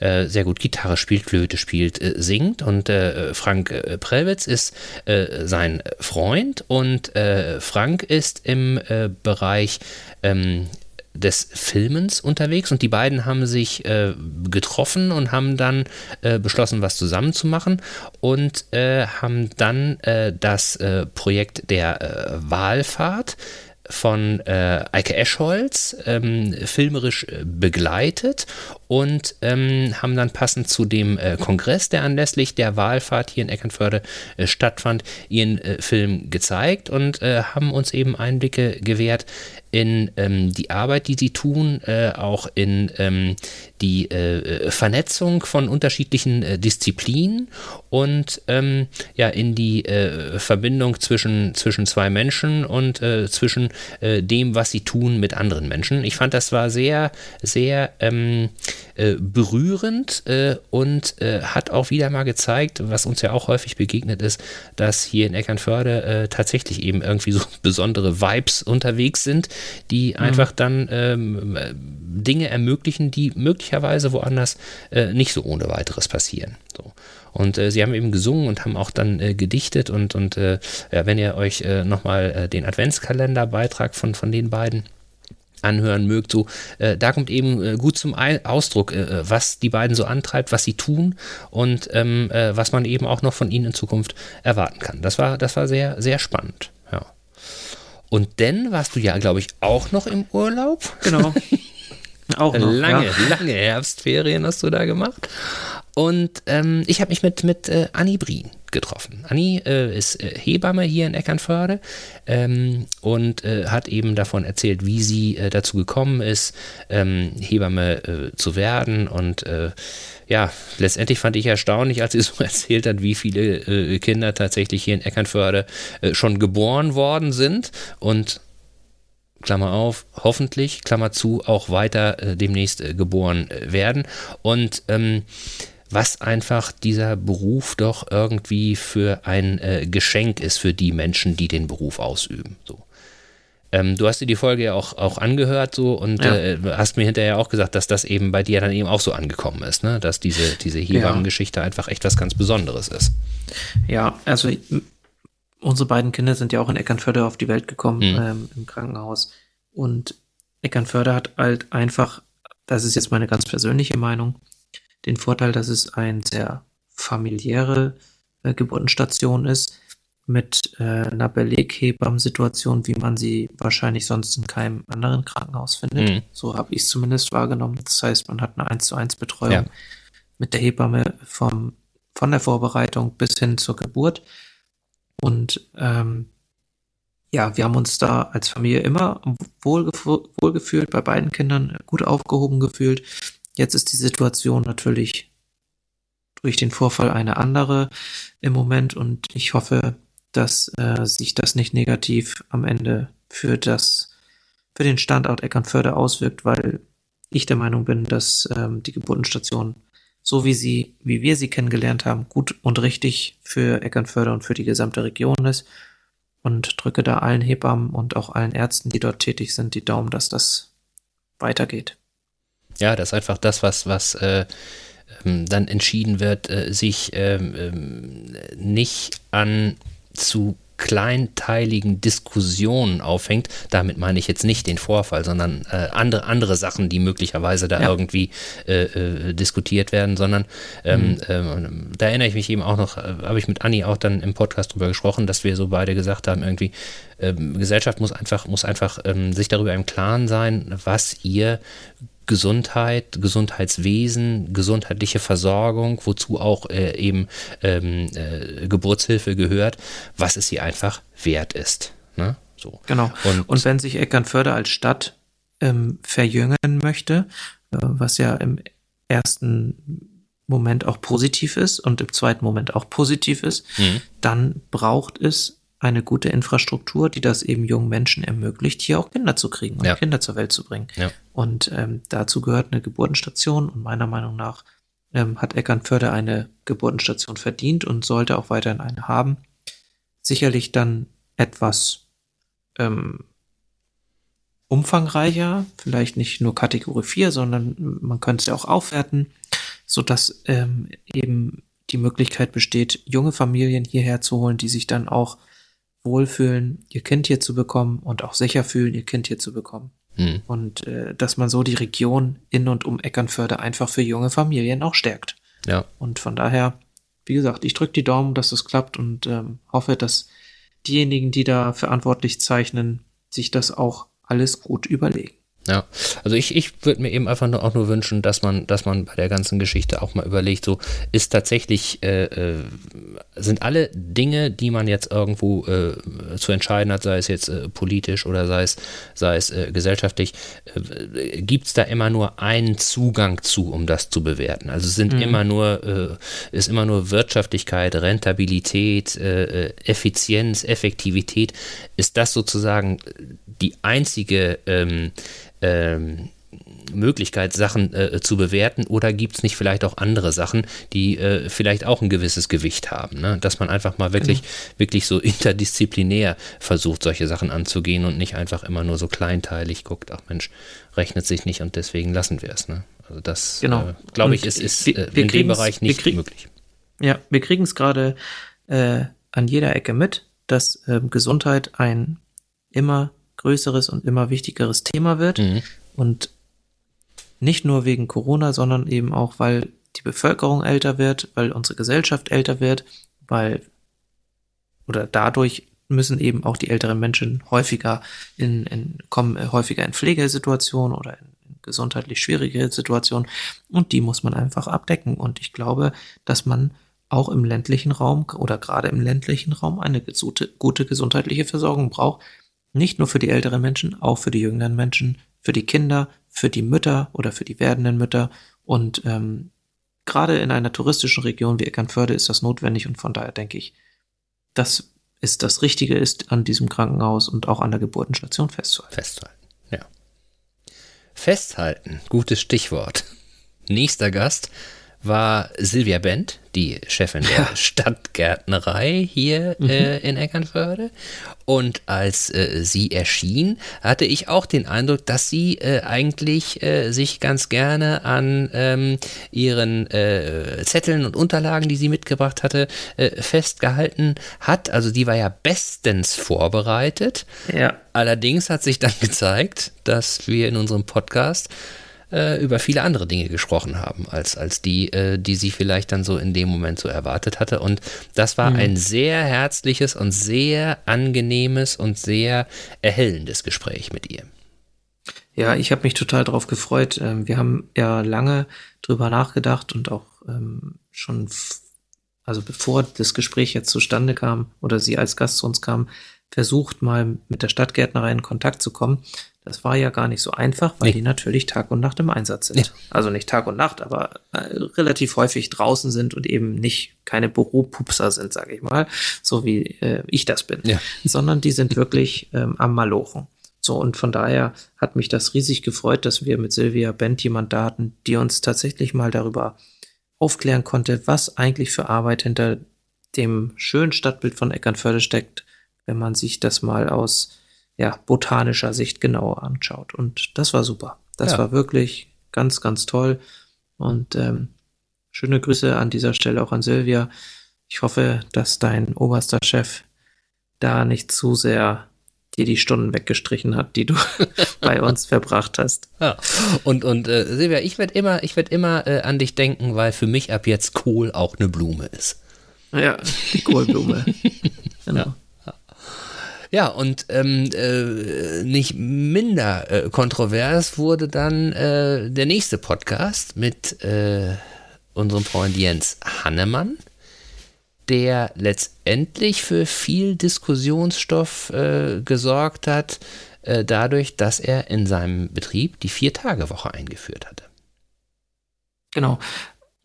äh, sehr gut Gitarre spielt, Flöte spielt, äh, singt. Und äh, Frank äh, Prellwitz ist äh, sein Freund und äh, Frank ist im Bereich ähm, des Filmens unterwegs und die beiden haben sich äh, getroffen und haben dann äh, beschlossen, was zusammen zu machen und äh, haben dann das Projekt der Wahlfahrt von äh, Eike Eschholz ähm, filmerisch äh, begleitet und ähm, haben dann passend zu dem äh, Kongress, der anlässlich der Wahlfahrt hier in Eckernförde äh, stattfand, ihren äh, Film gezeigt und äh, haben uns eben Einblicke gewährt in ähm, die Arbeit, die sie tun, äh, auch in ähm, die äh, Vernetzung von unterschiedlichen Disziplinen und ähm, ja in die Verbindung zwischen, zwischen zwei Menschen und zwischen dem, was sie tun mit anderen Menschen. Ich fand, das war sehr, sehr ähm, äh, berührend äh, und äh, hat auch wieder mal gezeigt, was uns ja auch häufig begegnet ist, dass hier in Eckernförde äh, tatsächlich eben irgendwie so [LAUGHS] besondere Vibes unterwegs sind, die mhm. einfach dann ähm, Dinge ermöglichen, die möglicherweise woanders nicht so ohne weiteres passieren. So. Und äh, sie haben eben gesungen und haben auch dann äh, gedichtet und, und äh, ja, wenn ihr euch äh, nochmal den Adventskalenderbeitrag von, von den beiden anhören mögt. So, äh, da kommt eben äh, gut zum Ausdruck, äh, was die beiden so antreibt, was sie tun und ähm, äh, was man eben auch noch von ihnen in Zukunft erwarten kann. Das war, das war sehr, sehr spannend. Ja. Und dann warst du ja, glaube ich, auch noch im Urlaub. Genau. [LAUGHS] auch noch, lange, ja. lange Herbstferien hast du da gemacht. Und ähm, ich habe mich mit, mit äh, Annie Brien getroffen. Annie äh, ist äh, Hebamme hier in Eckernförde ähm, und äh, hat eben davon erzählt, wie sie äh, dazu gekommen ist, ähm, Hebamme äh, zu werden. Und ja, letztendlich fand ich erstaunlich, als sie [LAUGHS] so erzählt hat, wie viele Kinder tatsächlich hier in Eckernförde schon geboren worden sind. Und Klammer auf, hoffentlich, Klammer zu, auch weiter demnächst geboren werden. Und ähm, was einfach dieser Beruf doch irgendwie für ein äh, Geschenk ist für die Menschen, die den Beruf ausüben. So. Ähm, du hast dir die Folge ja auch, auch angehört so und ja. äh, hast mir hinterher auch gesagt, dass das eben bei dir dann eben auch so angekommen ist, ne? dass diese, diese Hebammengeschichte ja. einfach echt was ganz Besonderes ist. Ja, also unsere beiden Kinder sind ja auch in Eckernförde auf die Welt gekommen mhm. ähm, im Krankenhaus und Eckernförde hat halt einfach, das ist jetzt meine ganz persönliche Meinung, den Vorteil, dass es eine sehr familiäre äh, Geburtenstation ist, mit äh, einer Beleghebammensituation, wie man sie wahrscheinlich sonst in keinem anderen Krankenhaus findet. Mhm. So habe ich es zumindest wahrgenommen. Das heißt, man hat eine 1 zu 1 Betreuung ja. mit der Hebamme vom, von der Vorbereitung bis hin zur Geburt. Und ähm, ja, wir haben uns da als Familie immer wohlgef wohlgefühlt, bei beiden Kindern gut aufgehoben gefühlt. Jetzt ist die Situation natürlich durch den Vorfall eine andere im Moment und ich hoffe, dass äh, sich das nicht negativ am Ende für das für den Standort Eckernförde auswirkt, weil ich der Meinung bin, dass ähm, die Geburtenstation so wie sie, wie wir sie kennengelernt haben, gut und richtig für Eckernförde und für die gesamte Region ist und drücke da allen Hebammen und auch allen Ärzten, die dort tätig sind, die Daumen, dass das weitergeht. Ja, das ist einfach das, was, was äh, ähm, dann entschieden wird, äh, sich ähm, ähm, nicht an zu kleinteiligen Diskussionen aufhängt. Damit meine ich jetzt nicht den Vorfall, sondern äh, andere, andere Sachen, die möglicherweise da ja. irgendwie äh, äh, diskutiert werden, sondern ähm, mhm. ähm, da erinnere ich mich eben auch noch, äh, habe ich mit Anni auch dann im Podcast drüber gesprochen, dass wir so beide gesagt haben, irgendwie, Gesellschaft muss einfach, muss einfach ähm, sich darüber im Klaren sein, was ihr Gesundheit, Gesundheitswesen, gesundheitliche Versorgung, wozu auch äh, eben ähm, äh, Geburtshilfe gehört, was es sie einfach wert ist. Ne? So. Genau. Und, und wenn sich Eckernförde als Stadt ähm, verjüngen möchte, äh, was ja im ersten Moment auch positiv ist und im zweiten Moment auch positiv ist, mhm. dann braucht es eine gute Infrastruktur, die das eben jungen Menschen ermöglicht, hier auch Kinder zu kriegen und ja. Kinder zur Welt zu bringen. Ja. Und ähm, dazu gehört eine Geburtenstation und meiner Meinung nach ähm, hat Eckernförde eine Geburtenstation verdient und sollte auch weiterhin eine haben. Sicherlich dann etwas ähm, umfangreicher, vielleicht nicht nur Kategorie 4, sondern man könnte es ja auch aufwerten, sodass ähm, eben die Möglichkeit besteht, junge Familien hierher zu holen, die sich dann auch wohlfühlen, ihr Kind hier zu bekommen und auch sicher fühlen, ihr Kind hier zu bekommen. Mhm. Und äh, dass man so die Region in und um Eckernförde einfach für junge Familien auch stärkt. Ja. Und von daher, wie gesagt, ich drücke die Daumen, dass das klappt und ähm, hoffe, dass diejenigen, die da verantwortlich zeichnen, sich das auch alles gut überlegen. Ja, also ich, ich würde mir eben einfach nur, auch nur wünschen, dass man, dass man bei der ganzen Geschichte auch mal überlegt, so ist tatsächlich, äh, äh, sind alle Dinge, die man jetzt irgendwo äh, zu entscheiden hat, sei es jetzt äh, politisch oder sei es, sei es äh, gesellschaftlich, äh, gibt es da immer nur einen Zugang zu, um das zu bewerten. Also sind mhm. immer nur, ist immer nur Wirtschaftlichkeit, Rentabilität, Effizienz, Effektivität, ist das sozusagen die einzige ähm, ähm, Möglichkeit, Sachen äh, zu bewerten oder gibt es nicht vielleicht auch andere Sachen, die äh, vielleicht auch ein gewisses Gewicht haben, ne? dass man einfach mal wirklich, genau. wirklich so [LAUGHS] interdisziplinär versucht, solche Sachen anzugehen und nicht einfach immer nur so kleinteilig guckt, ach Mensch, rechnet sich nicht und deswegen lassen wir es. Ne? Also das, genau. äh, glaube ich, ist, ist wir, wir in dem Bereich nicht krieg, möglich. Ja, wir kriegen es gerade äh, an jeder Ecke mit, dass ähm, Gesundheit ein immer größeres und immer wichtigeres Thema wird. Mhm. Und nicht nur wegen Corona, sondern eben auch, weil die Bevölkerung älter wird, weil unsere Gesellschaft älter wird, weil oder dadurch müssen eben auch die älteren Menschen häufiger in, in kommen häufiger in Pflegesituationen oder in, in gesundheitlich schwierige Situationen und die muss man einfach abdecken und ich glaube, dass man auch im ländlichen Raum oder gerade im ländlichen Raum eine gute, gute gesundheitliche Versorgung braucht, nicht nur für die älteren Menschen, auch für die jüngeren Menschen, für die Kinder, für die Mütter oder für die werdenden Mütter. Und ähm, gerade in einer touristischen Region wie Eckernförde ist das notwendig und von daher denke ich, dass es das Richtige ist, an diesem Krankenhaus und auch an der Geburtenstation festzuhalten. Festhalten, ja. Festhalten, gutes Stichwort. Nächster Gast war Silvia Bent, die Chefin der ja. [LAUGHS] Stadtgärtnerei hier mhm. äh, in Eckernförde. Und als äh, sie erschien, hatte ich auch den Eindruck, dass sie äh, eigentlich äh, sich ganz gerne an ähm, ihren äh, Zetteln und Unterlagen, die sie mitgebracht hatte, äh, festgehalten hat. Also die war ja bestens vorbereitet. Ja. Allerdings hat sich dann [LAUGHS] gezeigt, dass wir in unserem Podcast äh, über viele andere Dinge gesprochen haben, als, als die, äh, die sie vielleicht dann so in dem Moment so erwartet hatte. Und das war mhm. ein sehr herzliches und sehr angenehmes und sehr erhellendes Gespräch mit ihr. Ja, ich habe mich total darauf gefreut. Ähm, wir haben ja lange drüber nachgedacht und auch ähm, schon, also bevor das Gespräch jetzt zustande kam oder sie als Gast zu uns kam, versucht mal mit der Stadtgärtnerei in Kontakt zu kommen. Das war ja gar nicht so einfach, weil nee. die natürlich Tag und Nacht im Einsatz sind. Ja. Also nicht Tag und Nacht, aber äh, relativ häufig draußen sind und eben nicht keine Büropupser sind, sage ich mal, so wie äh, ich das bin, ja. sondern die sind wirklich ähm, am Malochen. So, und von daher hat mich das riesig gefreut, dass wir mit Silvia Bent jemand da hatten, die uns tatsächlich mal darüber aufklären konnte, was eigentlich für Arbeit hinter dem schönen Stadtbild von Eckernförde steckt, wenn man sich das mal aus ja, botanischer Sicht genauer anschaut. Und das war super. Das ja. war wirklich ganz, ganz toll. Und ähm, schöne Grüße an dieser Stelle auch an Silvia. Ich hoffe, dass dein oberster Chef da nicht zu sehr dir die Stunden weggestrichen hat, die du [LAUGHS] bei uns verbracht hast. Ja. Und, und äh, Silvia, ich werde immer, ich werd immer äh, an dich denken, weil für mich ab jetzt Kohl auch eine Blume ist. Ja, die Kohlblume. [LAUGHS] genau. Ja. Ja, und ähm, äh, nicht minder äh, kontrovers wurde dann äh, der nächste Podcast mit äh, unserem Freund Jens Hannemann, der letztendlich für viel Diskussionsstoff äh, gesorgt hat, äh, dadurch, dass er in seinem Betrieb die Vier-Tage-Woche eingeführt hatte. Genau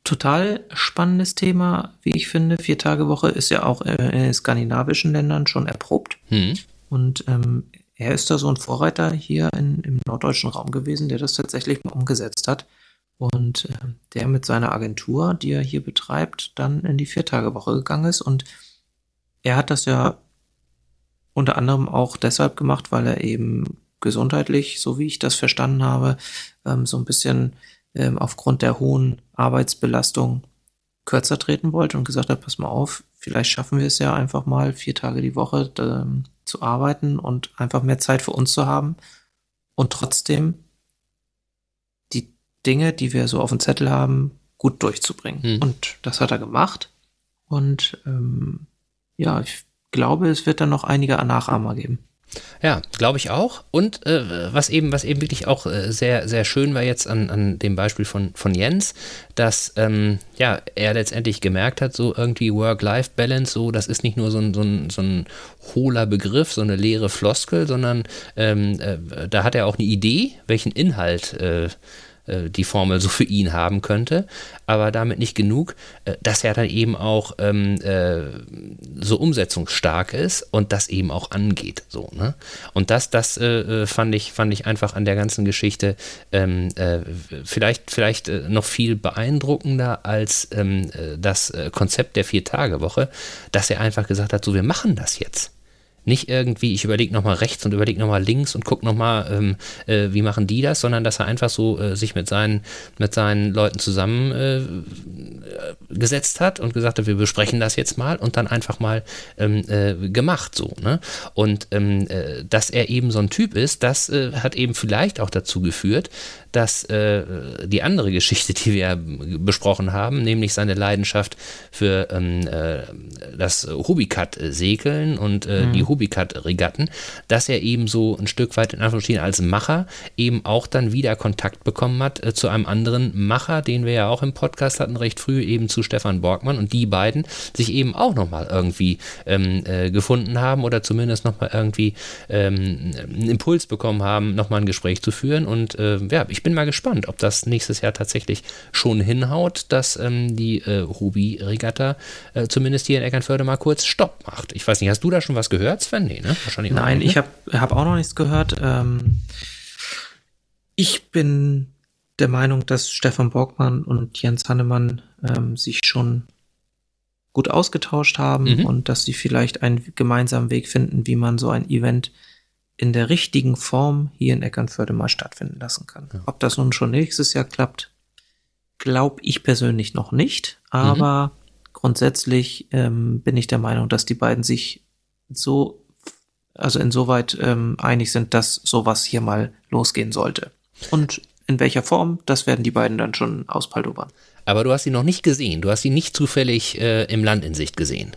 total spannendes Thema, wie ich finde. Vier Tage Woche ist ja auch äh, in den skandinavischen Ländern schon erprobt. Hm. Und ähm, er ist da so ein Vorreiter hier in, im norddeutschen Raum gewesen, der das tatsächlich mal umgesetzt hat. Und äh, der mit seiner Agentur, die er hier betreibt, dann in die Vier-Tage-Woche gegangen ist. Und er hat das ja unter anderem auch deshalb gemacht, weil er eben gesundheitlich, so wie ich das verstanden habe, ähm, so ein bisschen aufgrund der hohen Arbeitsbelastung kürzer treten wollte und gesagt hat, pass mal auf, vielleicht schaffen wir es ja einfach mal vier Tage die Woche ähm, zu arbeiten und einfach mehr Zeit für uns zu haben und trotzdem die Dinge, die wir so auf dem Zettel haben, gut durchzubringen. Hm. Und das hat er gemacht. Und ähm, ja, ich glaube, es wird dann noch einige Nachahmer geben. Ja, glaube ich auch. Und äh, was eben, was eben wirklich auch äh, sehr, sehr schön war jetzt an, an dem Beispiel von, von Jens, dass ähm, ja, er letztendlich gemerkt hat, so irgendwie Work-Life-Balance, so, das ist nicht nur so ein, so, ein, so ein hohler Begriff, so eine leere Floskel, sondern ähm, äh, da hat er auch eine Idee, welchen Inhalt äh, die Formel so für ihn haben könnte, aber damit nicht genug, äh, dass er dann eben auch ähm, äh, so umsetzungsstark ist und das eben auch angeht. So, ne? Und das, das äh, fand, ich, fand ich einfach an der ganzen Geschichte ähm, äh, vielleicht, vielleicht noch viel beeindruckender als ähm, das Konzept der Vier-Tage-Woche, dass er einfach gesagt hat, so wir machen das jetzt. Nicht irgendwie, ich überlege nochmal rechts und überlege nochmal links und gucke nochmal, ähm, äh, wie machen die das, sondern dass er einfach so äh, sich mit seinen, mit seinen Leuten zusammengesetzt äh, hat und gesagt hat, wir besprechen das jetzt mal und dann einfach mal ähm, äh, gemacht so. Ne? Und ähm, äh, dass er eben so ein Typ ist, das äh, hat eben vielleicht auch dazu geführt, dass äh, die andere Geschichte, die wir besprochen haben, nämlich seine Leidenschaft für ähm, äh, das Hobbycut-Segeln und äh, mhm. die Hobbycut-Regatten, dass er eben so ein Stück weit in Anführungsstrichen als Macher eben auch dann wieder Kontakt bekommen hat äh, zu einem anderen Macher, den wir ja auch im Podcast hatten, recht früh eben zu Stefan Borgmann. Und die beiden sich eben auch nochmal irgendwie ähm, äh, gefunden haben oder zumindest nochmal irgendwie ähm, einen Impuls bekommen haben, nochmal ein Gespräch zu führen. Und äh, ja, ich bin mal gespannt, ob das nächstes Jahr tatsächlich schon hinhaut, dass ähm, die äh, Hubi-Regatta äh, zumindest hier in Eckernförde mal kurz Stopp macht. Ich weiß nicht, hast du da schon was gehört, Sven? Nee, ne? Wahrscheinlich Nein, nicht, ne? ich habe hab auch noch nichts gehört. Ähm, ich bin der Meinung, dass Stefan Borgmann und Jens Hannemann ähm, sich schon gut ausgetauscht haben mhm. und dass sie vielleicht einen gemeinsamen Weg finden, wie man so ein Event in der richtigen Form hier in Eckernförde mal stattfinden lassen kann. Ja. Ob das nun schon nächstes Jahr klappt, glaube ich persönlich noch nicht, aber mhm. grundsätzlich ähm, bin ich der Meinung, dass die beiden sich so, also insoweit ähm, einig sind, dass sowas hier mal losgehen sollte. Und in welcher Form, das werden die beiden dann schon auspaldobern. Aber du hast sie noch nicht gesehen, du hast sie nicht zufällig äh, im Land in Sicht gesehen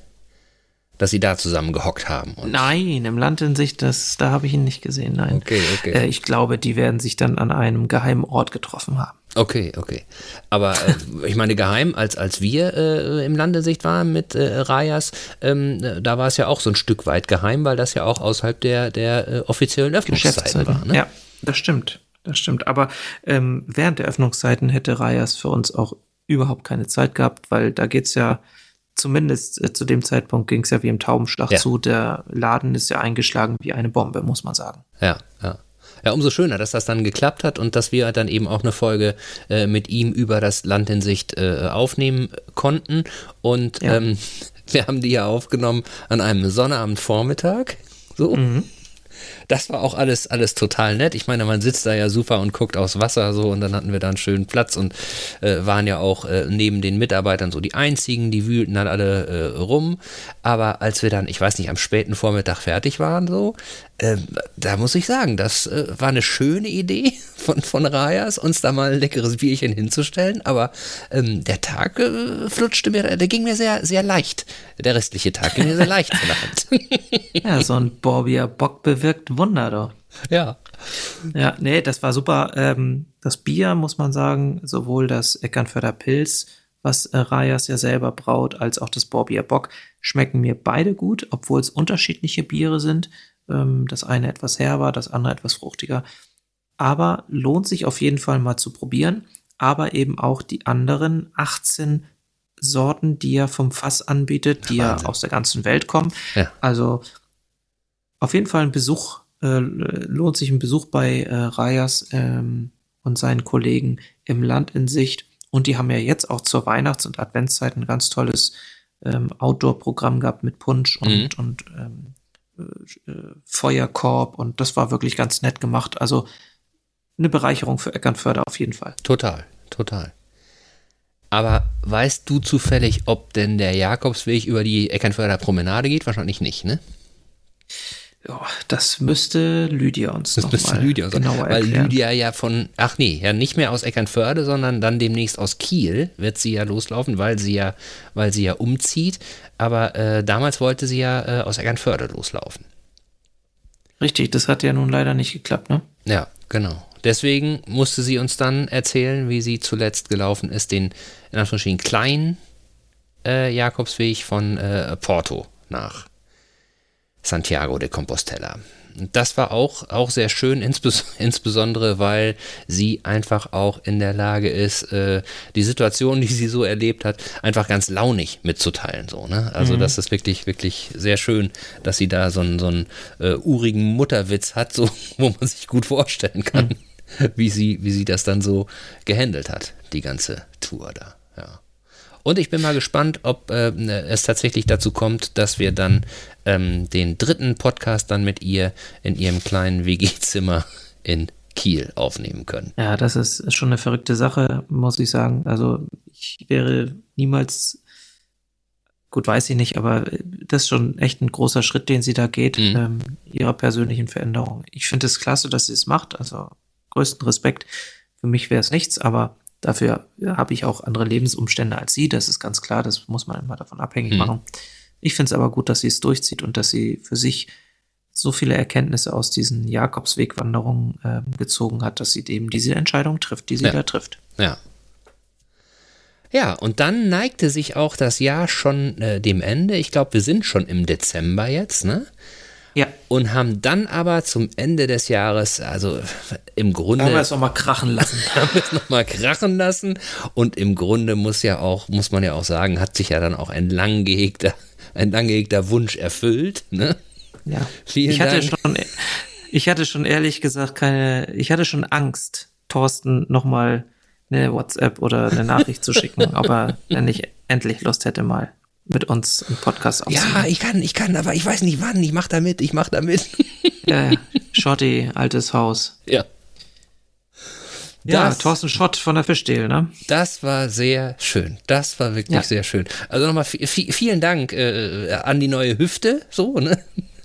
dass sie da zusammen gehockt haben. nein, im Land in sich, das, da habe ich ihn nicht gesehen, nein. Okay, okay. Äh, ich glaube, die werden sich dann an einem geheimen Ort getroffen haben. Okay, okay. Aber äh, ich meine, geheim, als, als wir äh, im Landesicht waren mit äh, Rajas, ähm, da war es ja auch so ein Stück weit geheim, weil das ja auch außerhalb der, der äh, offiziellen Öffnungszeiten war. Ne? Ja, das stimmt. Das stimmt. Aber ähm, während der Öffnungszeiten hätte Rajas für uns auch überhaupt keine Zeit gehabt, weil da geht es ja zumindest äh, zu dem Zeitpunkt ging es ja wie im Taubenschlag ja. zu. Der Laden ist ja eingeschlagen wie eine Bombe, muss man sagen. Ja, ja. Ja, umso schöner, dass das dann geklappt hat und dass wir dann eben auch eine Folge äh, mit ihm über das Land in Sicht äh, aufnehmen konnten. Und ja. ähm, [LAUGHS] wir haben die ja aufgenommen an einem Sonnabendvormittag. So. Mhm das war auch alles, alles total nett. Ich meine, man sitzt da ja super und guckt aufs Wasser so und dann hatten wir da einen schönen Platz und äh, waren ja auch äh, neben den Mitarbeitern so die einzigen, die wühlten dann alle äh, rum. Aber als wir dann, ich weiß nicht, am späten Vormittag fertig waren, so, äh, da muss ich sagen, das äh, war eine schöne Idee [LAUGHS] von, von Rajas, uns da mal ein leckeres Bierchen hinzustellen. Aber ähm, der Tag äh, flutschte mir, der ging mir sehr, sehr leicht. Der restliche Tag ging mir sehr leicht von der Hand. [LAUGHS] ja, so ein Borbier Bock bewirkt Wunder doch. Ja. Ja, nee, das war super. Ähm, das Bier, muss man sagen, sowohl das Eckernförder Pilz, was äh, Rajas ja selber braut, als auch das Borbier Bock, schmecken mir beide gut, obwohl es unterschiedliche Biere sind. Ähm, das eine etwas herber, das andere etwas fruchtiger. Aber lohnt sich auf jeden Fall mal zu probieren. Aber eben auch die anderen 18 Sorten, die er vom Fass anbietet, die ja aus der ganzen Welt kommen. Ja. Also auf jeden Fall ein Besuch, äh, lohnt sich ein Besuch bei äh, Rajas ähm, und seinen Kollegen im Land in Sicht. Und die haben ja jetzt auch zur Weihnachts- und Adventszeit ein ganz tolles ähm, Outdoor-Programm gehabt mit Punsch und, mhm. und ähm, äh, Feuerkorb und das war wirklich ganz nett gemacht. Also eine Bereicherung für Eckernförde auf jeden Fall. Total, total. Aber weißt du zufällig, ob denn der Jakobsweg über die Eckernförder Promenade geht? Wahrscheinlich nicht, ne? Ja, das müsste Lydia uns das müsste Lydia uns genauer Weil erklären. Lydia ja von, ach nee, ja nicht mehr aus Eckernförde, sondern dann demnächst aus Kiel wird sie ja loslaufen, weil sie ja, weil sie ja umzieht. Aber äh, damals wollte sie ja äh, aus Eckernförde loslaufen. Richtig, das hat ja nun leider nicht geklappt, ne? Ja, genau. Deswegen musste sie uns dann erzählen, wie sie zuletzt gelaufen ist, den in Anführungsstrichen kleinen äh, Jakobsweg von äh, Porto nach Santiago de Compostela. Das war auch, auch sehr schön, inspes [LAUGHS] insbesondere weil sie einfach auch in der Lage ist, äh, die Situation, die sie so erlebt hat, einfach ganz launig mitzuteilen. So, ne? Also das ist wirklich, wirklich sehr schön, dass sie da so einen, so einen äh, urigen Mutterwitz hat, so, [LAUGHS] wo man sich gut vorstellen kann, [LAUGHS] wie, sie, wie sie das dann so gehandelt hat, die ganze Tour da. Und ich bin mal gespannt, ob äh, es tatsächlich dazu kommt, dass wir dann ähm, den dritten Podcast dann mit ihr in ihrem kleinen WG-Zimmer in Kiel aufnehmen können. Ja, das ist schon eine verrückte Sache, muss ich sagen. Also ich wäre niemals, gut weiß ich nicht, aber das ist schon echt ein großer Schritt, den sie da geht, Mhm. ähm, ihrer persönlichen Veränderung. Ich finde es klasse, dass sie es macht, also größten Respekt. Für mich wäre es nichts, aber dafür habe ich auch andere Lebensumstände als sie, das ist ganz klar, das muss man immer davon abhängig Mhm. machen. Ich finde es aber gut, dass sie es durchzieht und dass sie für sich so viele Erkenntnisse aus diesen Jakobswegwanderungen ähm, gezogen hat, dass sie eben diese Entscheidung trifft, die sie Ja. da trifft. Ja. Ja, und dann neigte sich auch das Jahr schon äh, dem Ende. Ich glaube, wir sind schon im Dezember jetzt, ne? Ja, Und haben dann aber zum Ende des Jahres, also im Grunde. haben wir es nochmal krachen lassen. [LAUGHS] haben wir es nochmal krachen lassen. Und im Grunde muss ja auch, muss man ja auch sagen, hat sich ja dann auch ein lang gehegter, ein lang gehegter Wunsch erfüllt. Ne? ja. Vielen ich hatte Dank. schon, ich hatte schon ehrlich gesagt keine, ich hatte schon Angst, Thorsten nochmal eine WhatsApp oder eine Nachricht zu schicken, [LAUGHS] aber wenn ich endlich Lust hätte, mal mit uns einen Podcast aufzunehmen. Ja, ich kann, ich kann, aber ich weiß nicht wann. Ich mach da mit, ich mach da mit. [LAUGHS] Ja, ja. Schotti, altes Haus. ja. Ja, Das- Thorsten Schott von der Fischdehl, ne? Das war sehr schön. Das war wirklich Ja. sehr schön. Also nochmal vi- vi- vielen Dank äh, an die neue Hüfte, so, ne?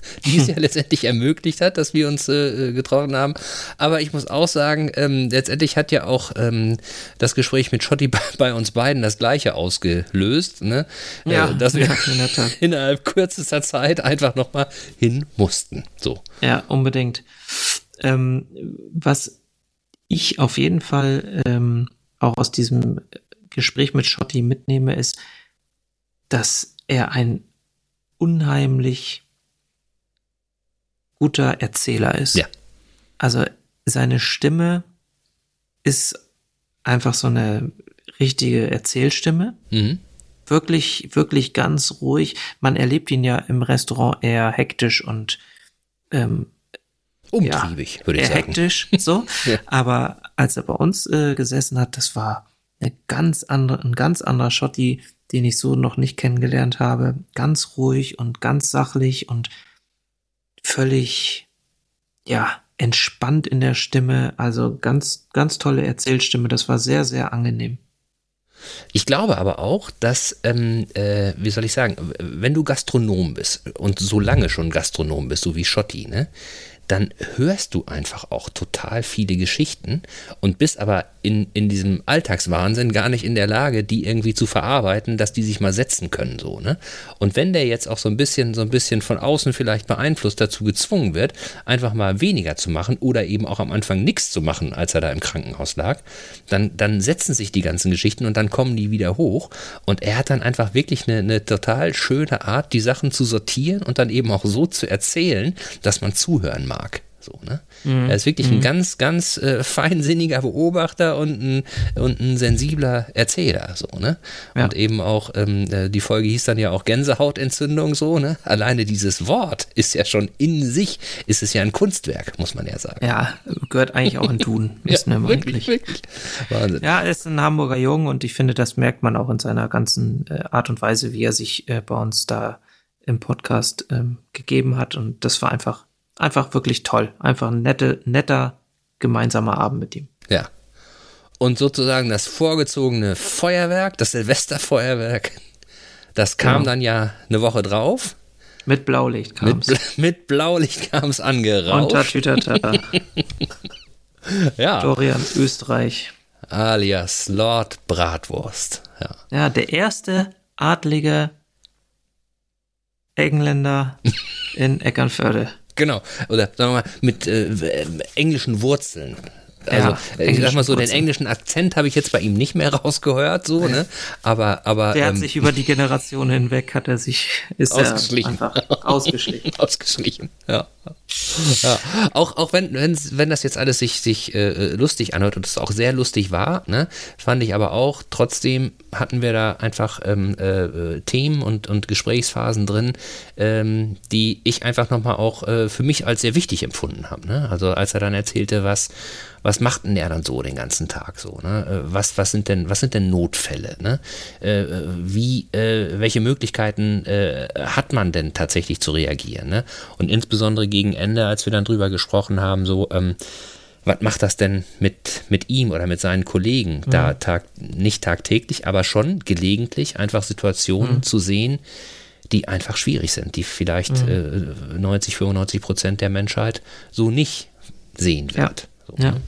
[LAUGHS] Die es ja letztendlich ermöglicht hat, dass wir uns äh, getroffen haben. Aber ich muss auch sagen, ähm, letztendlich hat ja auch ähm, das Gespräch mit Schotti [LAUGHS] bei, bei uns beiden das gleiche ausgelöst, ne? Ja, äh, dass wir ja, in [LAUGHS] innerhalb kürzester Zeit einfach nochmal hin mussten. So. Ja, unbedingt. Ähm, was ich auf jeden Fall ähm, auch aus diesem Gespräch mit Schotti mitnehme, ist, dass er ein unheimlich guter Erzähler ist. Ja. Also seine Stimme ist einfach so eine richtige Erzählstimme Mhm. wirklich, wirklich ganz ruhig. Man erlebt ihn ja im Restaurant eher hektisch und ähm, Umtriebig, würde ich eher sagen. hektisch, so. [LAUGHS] Ja. Aber als er bei uns äh, gesessen hat, das war eine ganz andere, ein ganz anderer Schotti, den ich so noch nicht kennengelernt habe. Ganz ruhig und ganz sachlich und völlig, ja, entspannt in der Stimme. Also ganz, ganz tolle Erzählstimme. Das war sehr, sehr angenehm. Ich glaube aber auch, dass, ähm, äh, wie soll ich sagen, wenn du Gastronom bist und so lange schon Gastronom bist, so wie Schotti, ne, dann hörst du einfach auch total viele Geschichten und bist aber in, in diesem Alltagswahnsinn gar nicht in der Lage, die irgendwie zu verarbeiten, dass die sich mal setzen können, so, ne? Und wenn der jetzt auch so ein bisschen, so ein bisschen von außen vielleicht beeinflusst dazu gezwungen wird, einfach mal weniger zu machen oder eben auch am Anfang nichts zu machen, als er da im Krankenhaus lag, dann, dann setzen sich die ganzen Geschichten und dann kommen die wieder hoch. Und er hat dann einfach wirklich eine, eine total schöne Art, die Sachen zu sortieren und dann eben auch so zu erzählen, dass man zuhören mag. So, ne? Er ist wirklich ein ganz, ganz äh, [LAUGHS] feinsinniger Beobachter und ein, und ein sensibler Erzähler, so, ne? Ja. Und eben auch, ähm, äh, die Folge hieß dann ja auch Gänsehautentzündung, so, ne? Alleine dieses Wort ist ja schon in sich, ist es ja ein Kunstwerk, muss man ja sagen. Ja, gehört eigentlich auch in Duden, wissen wir mal eigentlich. wirklich. Wahnsinn. Ja, er ist ein Hamburger Jung und ich finde, das merkt man auch in seiner ganzen äh, Art und Weise, wie er sich äh, bei uns da im Podcast ähm, gegeben hat. Und das war einfach, einfach wirklich toll. Einfach ein nette, netter gemeinsamer Abend mit ihm. Ja. Und sozusagen das vorgezogene Feuerwerk, das Silvesterfeuerwerk, das kam genau. dann ja eine Woche drauf. Mit Blaulicht kam es. Mit, mit, Blaulicht kam es angerauscht. Tatütata. ja. Dorian Österreich. Alias Lord Bratwurst. Ja, ja der erste adlige Engländer [LAUGHS] in Eckernförde. Genau. Oder sagen wir mal, mit äh, englischen Wurzeln. Also, ja, ich sag mal so, den englischen Akzent habe ich jetzt bei ihm nicht mehr [LAUGHS] rausgehört, so, ne? Aber, aber. Der hat ähm, sich über die Generation hinweg, hat er sich, ist ausgeschlichen. Er einfach [LAUGHS] ausgeschlichen. ausgeschlichen, ja. [LAUGHS] ja. Auch, auch wenn, wenn, das jetzt alles sich, sich äh, lustig anhört und es auch sehr lustig war, ne, fand ich aber auch, trotzdem hatten wir da einfach ähm, äh, Themen und, und Gesprächsphasen drin, ähm, die ich einfach nochmal auch äh, für mich als sehr wichtig empfunden habe. Ne? Also als er dann erzählte, was was macht denn der dann so den ganzen Tag so? Ne? Äh, was, was, sind denn, was sind denn Notfälle? Ne? Äh, wie, äh, welche Möglichkeiten äh, hat man denn tatsächlich zu reagieren? Ne? Und insbesondere gegen Ende, als wir dann drüber gesprochen haben, so, ähm, was macht das denn mit, mit ihm oder mit seinen Kollegen? Mhm. Da tag, nicht tagtäglich, aber schon gelegentlich einfach Situationen mhm. zu sehen, die einfach schwierig sind, die vielleicht mhm. äh, 90, 95 Prozent der Menschheit so nicht sehen wird. Ja. So, ja. Ne?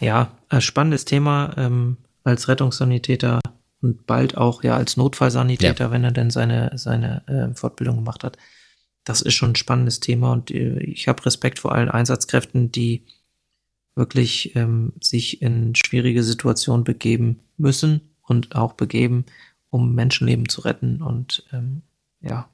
ja, äh, spannendes Thema ähm, als Rettungssanitäter und bald auch ja als Notfallsanitäter, ja. wenn er denn seine, seine äh, Fortbildung gemacht hat. Das ist schon ein spannendes Thema und äh, ich habe Respekt vor allen Einsatzkräften, die wirklich ähm, sich in schwierige Situationen begeben müssen und auch begeben, um Menschenleben zu retten und ähm, ja,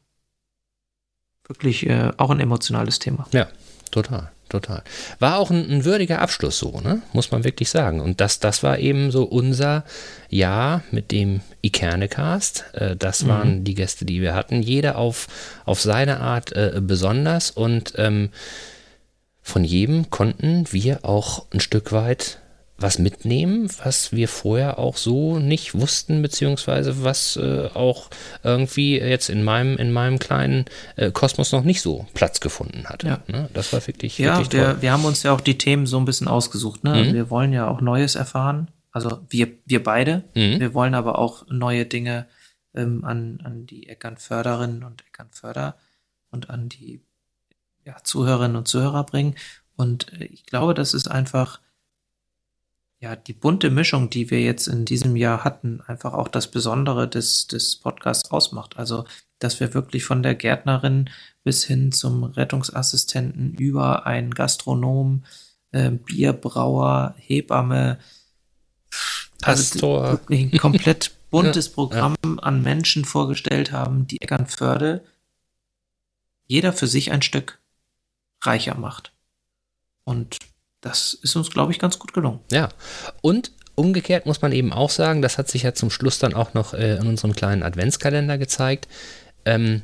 wirklich äh, auch ein emotionales Thema. Ja, total total. War auch ein, ein, würdiger Abschluss so, ne? muss man wirklich sagen. Und das, das war eben so unser Jahr mit dem Ikernecast. Äh, das mhm. waren die Gäste, die wir hatten. Jeder auf, auf seine Art äh, besonders und ähm, von jedem konnten wir auch ein Stück weit was mitnehmen, was wir vorher auch so nicht wussten, beziehungsweise was äh, auch irgendwie jetzt in meinem, in meinem kleinen äh, Kosmos noch nicht so Platz gefunden hat. Ja. Ne? Das war wirklich, ja, wirklich. Wir, wir haben uns ja auch die Themen so ein bisschen ausgesucht. Ne? Mhm. Wir wollen ja auch Neues erfahren. Also wir, wir beide. Mhm. Wir wollen aber auch neue Dinge ähm, an, an die Eckernförderinnen und Eckernförder und an die ja, Zuhörerinnen und Zuhörer bringen. Und äh, ich glaube, das ist einfach ja, die bunte Mischung, die wir jetzt in diesem Jahr hatten, einfach auch das Besondere des, des Podcasts ausmacht. Also, dass wir wirklich von der Gärtnerin bis hin zum Rettungsassistenten über einen Gastronom, äh, Bierbrauer, Hebamme, Pastor. Also wirklich ein komplett [LAUGHS] buntes Programm ja. an Menschen vorgestellt haben, die Eckernförde jeder für sich ein Stück reicher macht. Und das ist uns, glaube ich, ganz gut gelungen. Ja. Und umgekehrt muss man eben auch sagen, das hat sich ja zum Schluss dann auch noch äh, in unserem kleinen Adventskalender gezeigt. Ähm,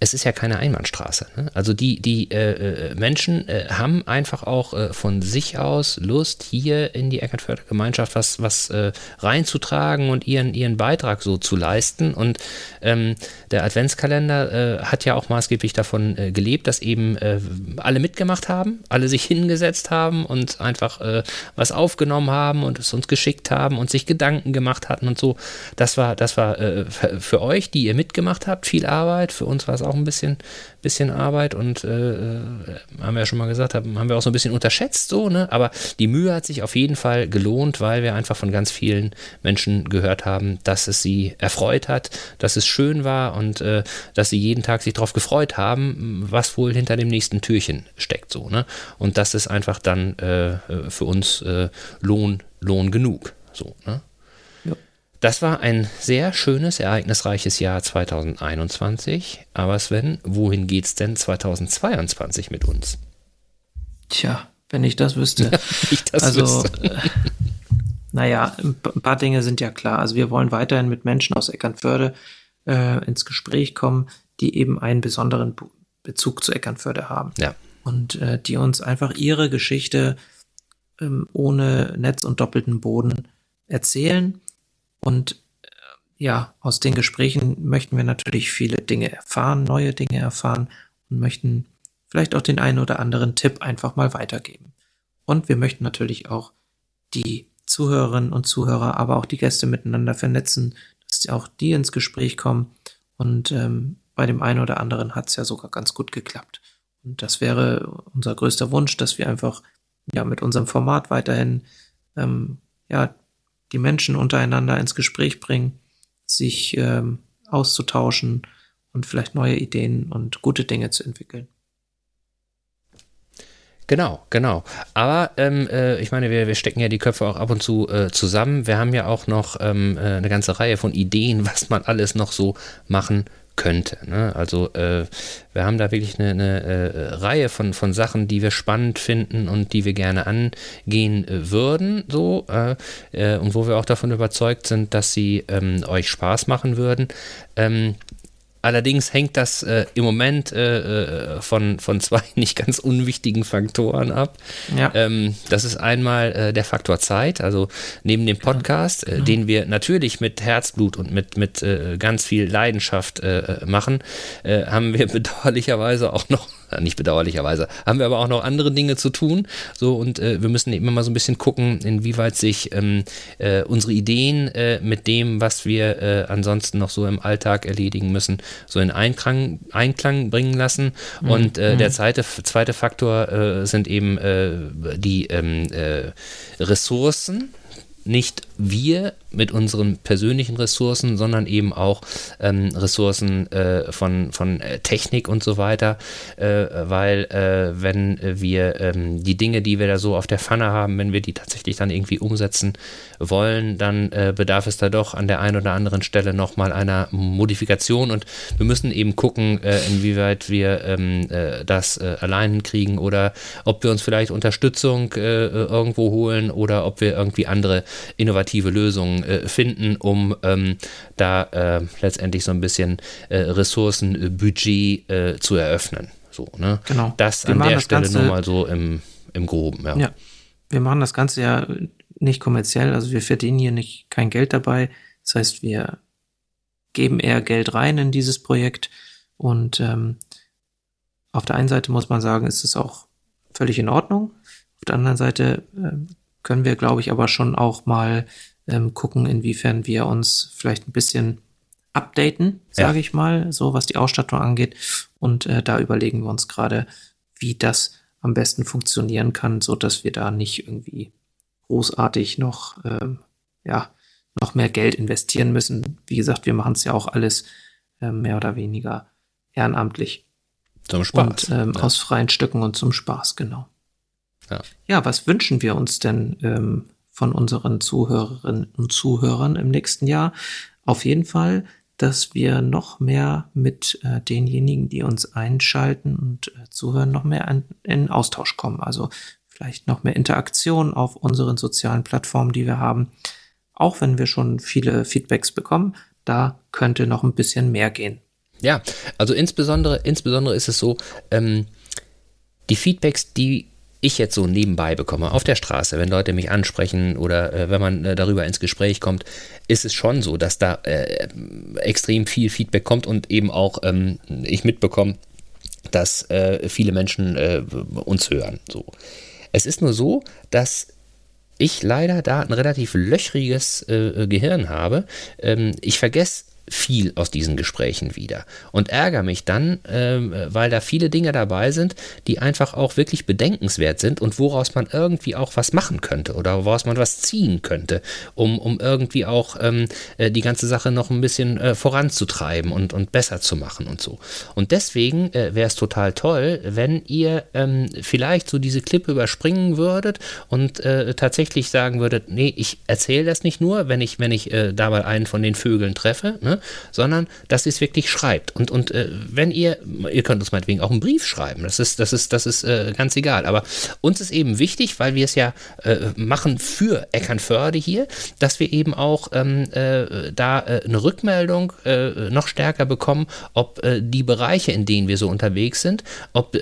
es ist ja keine Einbahnstraße. Ne? Also die, die äh, äh, Menschen äh, haben einfach auch äh, von sich aus Lust, hier in die Eckernförder Gemeinschaft was, was äh, reinzutragen und ihren, ihren Beitrag so zu leisten. Und ähm, der Adventskalender äh, hat ja auch maßgeblich davon gelebt, dass eben alle mitgemacht haben, alle sich hingesetzt haben und einfach was aufgenommen haben und es uns geschickt haben und sich Gedanken gemacht hatten und so. Das war, das war für euch, die ihr mitgemacht habt, viel Arbeit. Für uns war es auch ein bisschen, bisschen Arbeit und äh, äh, haben wir ja schon mal gesagt, haben, haben wir auch so ein bisschen unterschätzt, so, ne? Aber die Mühe hat sich auf jeden Fall gelohnt, weil wir einfach von ganz vielen Menschen gehört haben, dass es sie erfreut hat, dass es schön war und äh, dass sie jeden Tag sich darauf gefreut haben, was wohl hinter dem nächsten Türchen steckt, so, ne? Und das ist einfach dann äh, für uns äh, Lohn, Lohn genug. So, ne? Das war ein sehr schönes, ereignisreiches Jahr 2021. Aber Sven, wohin geht's denn 2022 mit uns? Tja, wenn ich das wüsste. [LAUGHS] ich das also, wüsste. Äh, [LAUGHS] naja, ein paar Dinge sind ja klar. Also wir wollen weiterhin mit Menschen aus Eckernförde äh, ins Gespräch kommen, die eben einen besonderen Bezug zu Eckernförde haben. Ja. Und äh, die uns einfach ihre Geschichte ähm, ohne Netz und doppelten Boden erzählen und äh, ja, aus den Gesprächen möchten wir natürlich viele Dinge erfahren, neue Dinge erfahren und möchten vielleicht auch den einen oder anderen Tipp einfach mal weitergeben. Und wir möchten natürlich auch die Zuhörerinnen und Zuhörer, aber auch die Gäste miteinander vernetzen, dass auch die ins Gespräch kommen. Und ähm, bei dem einen oder anderen hat es ja sogar ganz gut geklappt. Und das wäre unser größter Wunsch, dass wir einfach ja mit unserem Format weiterhin ähm, ja die Menschen untereinander ins Gespräch bringen, sich ähm, auszutauschen und vielleicht neue Ideen und gute Dinge zu entwickeln. Genau, genau. Aber ähm, äh, ich meine, wir, wir stecken ja die Köpfe auch ab und zu äh, zusammen. Wir haben ja auch noch ähm, äh, eine ganze Reihe von Ideen, [LAUGHS] was man alles noch so machen könnte. Ne? Also äh, wir haben da wirklich eine, eine äh, Reihe von, von Sachen, die wir spannend finden und die wir gerne angehen äh, würden, so und wo wir auch davon überzeugt sind, dass sie ähm, euch Spaß machen würden. Ähm, Allerdings hängt das äh, im Moment äh, äh, von, von zwei [LAUGHS] nicht ganz unwichtigen Faktoren ab. Ja. Ähm, das ist einmal äh, der Faktor Zeit, also neben dem Podcast, äh, mhm. den wir natürlich mit Herzblut und mit, mit äh, ganz viel Leidenschaft machen, haben wir [LAUGHS] bedauerlicherweise auch noch nicht bedauerlicherweise, haben wir aber auch noch andere Dinge zu tun. So und äh, wir müssen immer mal so ein bisschen gucken, inwieweit sich ähm, äh, unsere Ideen äh, mit dem, was wir äh, ansonsten noch so im Alltag erledigen müssen, so in Einklang, Einklang bringen lassen. Mhm. Und äh, der mhm. zweite, zweite Faktor äh, sind eben die ähm, Ressourcen nicht wir mit unseren persönlichen Ressourcen, sondern eben auch ähm, Ressourcen äh, von, von äh, Technik und so weiter, äh, weil äh, wenn wir ähm, die Dinge, die wir da so auf der Pfanne haben, wenn wir die tatsächlich dann irgendwie umsetzen wollen, dann äh, bedarf es da doch an der einen oder anderen Stelle nochmal einer Modifikation. Und wir müssen eben gucken, äh, inwieweit wir ähm, das allein kriegen oder ob wir uns vielleicht Unterstützung irgendwo holen oder ob wir irgendwie andere innovative Lösungen äh, finden, um ähm, da äh, letztendlich so ein bisschen äh, Ressourcenbudget äh, zu eröffnen. So, ne? Genau. Das Wir an der das Stelle Ganze, nur mal so im, im Groben. Ja. ja. Wir machen das Ganze ja nicht kommerziell, also wir verdienen hier nicht kein Geld dabei. Das heißt, wir geben eher Geld rein in dieses Projekt und ähm, auf der einen Seite muss man sagen, ist es auch völlig in Ordnung. Auf der anderen Seite äh, können wir, glaube ich, aber schon auch mal ähm, gucken, inwiefern wir uns vielleicht ein bisschen updaten, sage ja. ich mal, so was die Ausstattung angeht. Und äh, da überlegen wir uns gerade, wie das am besten funktionieren kann, so dass wir da nicht irgendwie großartig noch, ähm, ja, noch mehr Geld investieren müssen. Wie gesagt, wir machen es ja auch alles äh, mehr oder weniger ehrenamtlich. Zum Spaß. Und ähm, ja. aus freien Stücken und zum Spaß, genau. Ja. ja, was wünschen wir uns denn ähm, von unseren Zuhörerinnen und Zuhörern im nächsten Jahr? Auf jeden Fall, dass wir noch mehr mit äh, denjenigen, die uns einschalten und äh, zuhören, noch mehr an, in Austausch kommen. Also vielleicht noch mehr Interaktion auf unseren sozialen Plattformen, die wir haben. Auch wenn wir schon viele Feedbacks bekommen, da könnte noch ein bisschen mehr gehen. Ja, also insbesondere, insbesondere ist es so, ähm, die Feedbacks, die ich jetzt so nebenbei bekomme, auf der Straße, wenn Leute mich ansprechen oder äh, wenn man äh, darüber ins Gespräch kommt, ist es schon so, dass da äh, extrem viel Feedback kommt und eben auch ähm, ich mitbekomme, dass äh, viele Menschen äh, uns hören. So. Es ist nur so, dass ich leider da ein relativ löchriges äh, Gehirn habe. Ähm, ich vergesse viel aus diesen Gesprächen wieder und ärgere mich dann, ähm, weil da viele Dinge dabei sind, die einfach auch wirklich bedenkenswert sind und woraus man irgendwie auch was machen könnte oder woraus man was ziehen könnte, um, um irgendwie auch ähm, äh, die ganze Sache noch ein bisschen äh, voranzutreiben und, und besser zu machen und so. Und deswegen äh, wäre es total toll, wenn ihr ähm, vielleicht so diese Klippe überspringen würdet und äh, tatsächlich sagen würdet, nee, ich erzähle das nicht nur, wenn ich, wenn ich äh, da mal einen von den Vögeln treffe, ne? Sondern dass ihr es wirklich schreibt. Und, und äh, wenn ihr, ihr könnt uns meinetwegen auch einen Brief schreiben, das ist, das ist, das ist äh, ganz egal. Aber uns ist eben wichtig, weil wir es ja äh, machen für Eckernförde hier, dass wir eben auch ähm, äh, da äh, eine Rückmeldung äh, noch stärker bekommen, ob die Bereiche, in denen wir so unterwegs sind, ob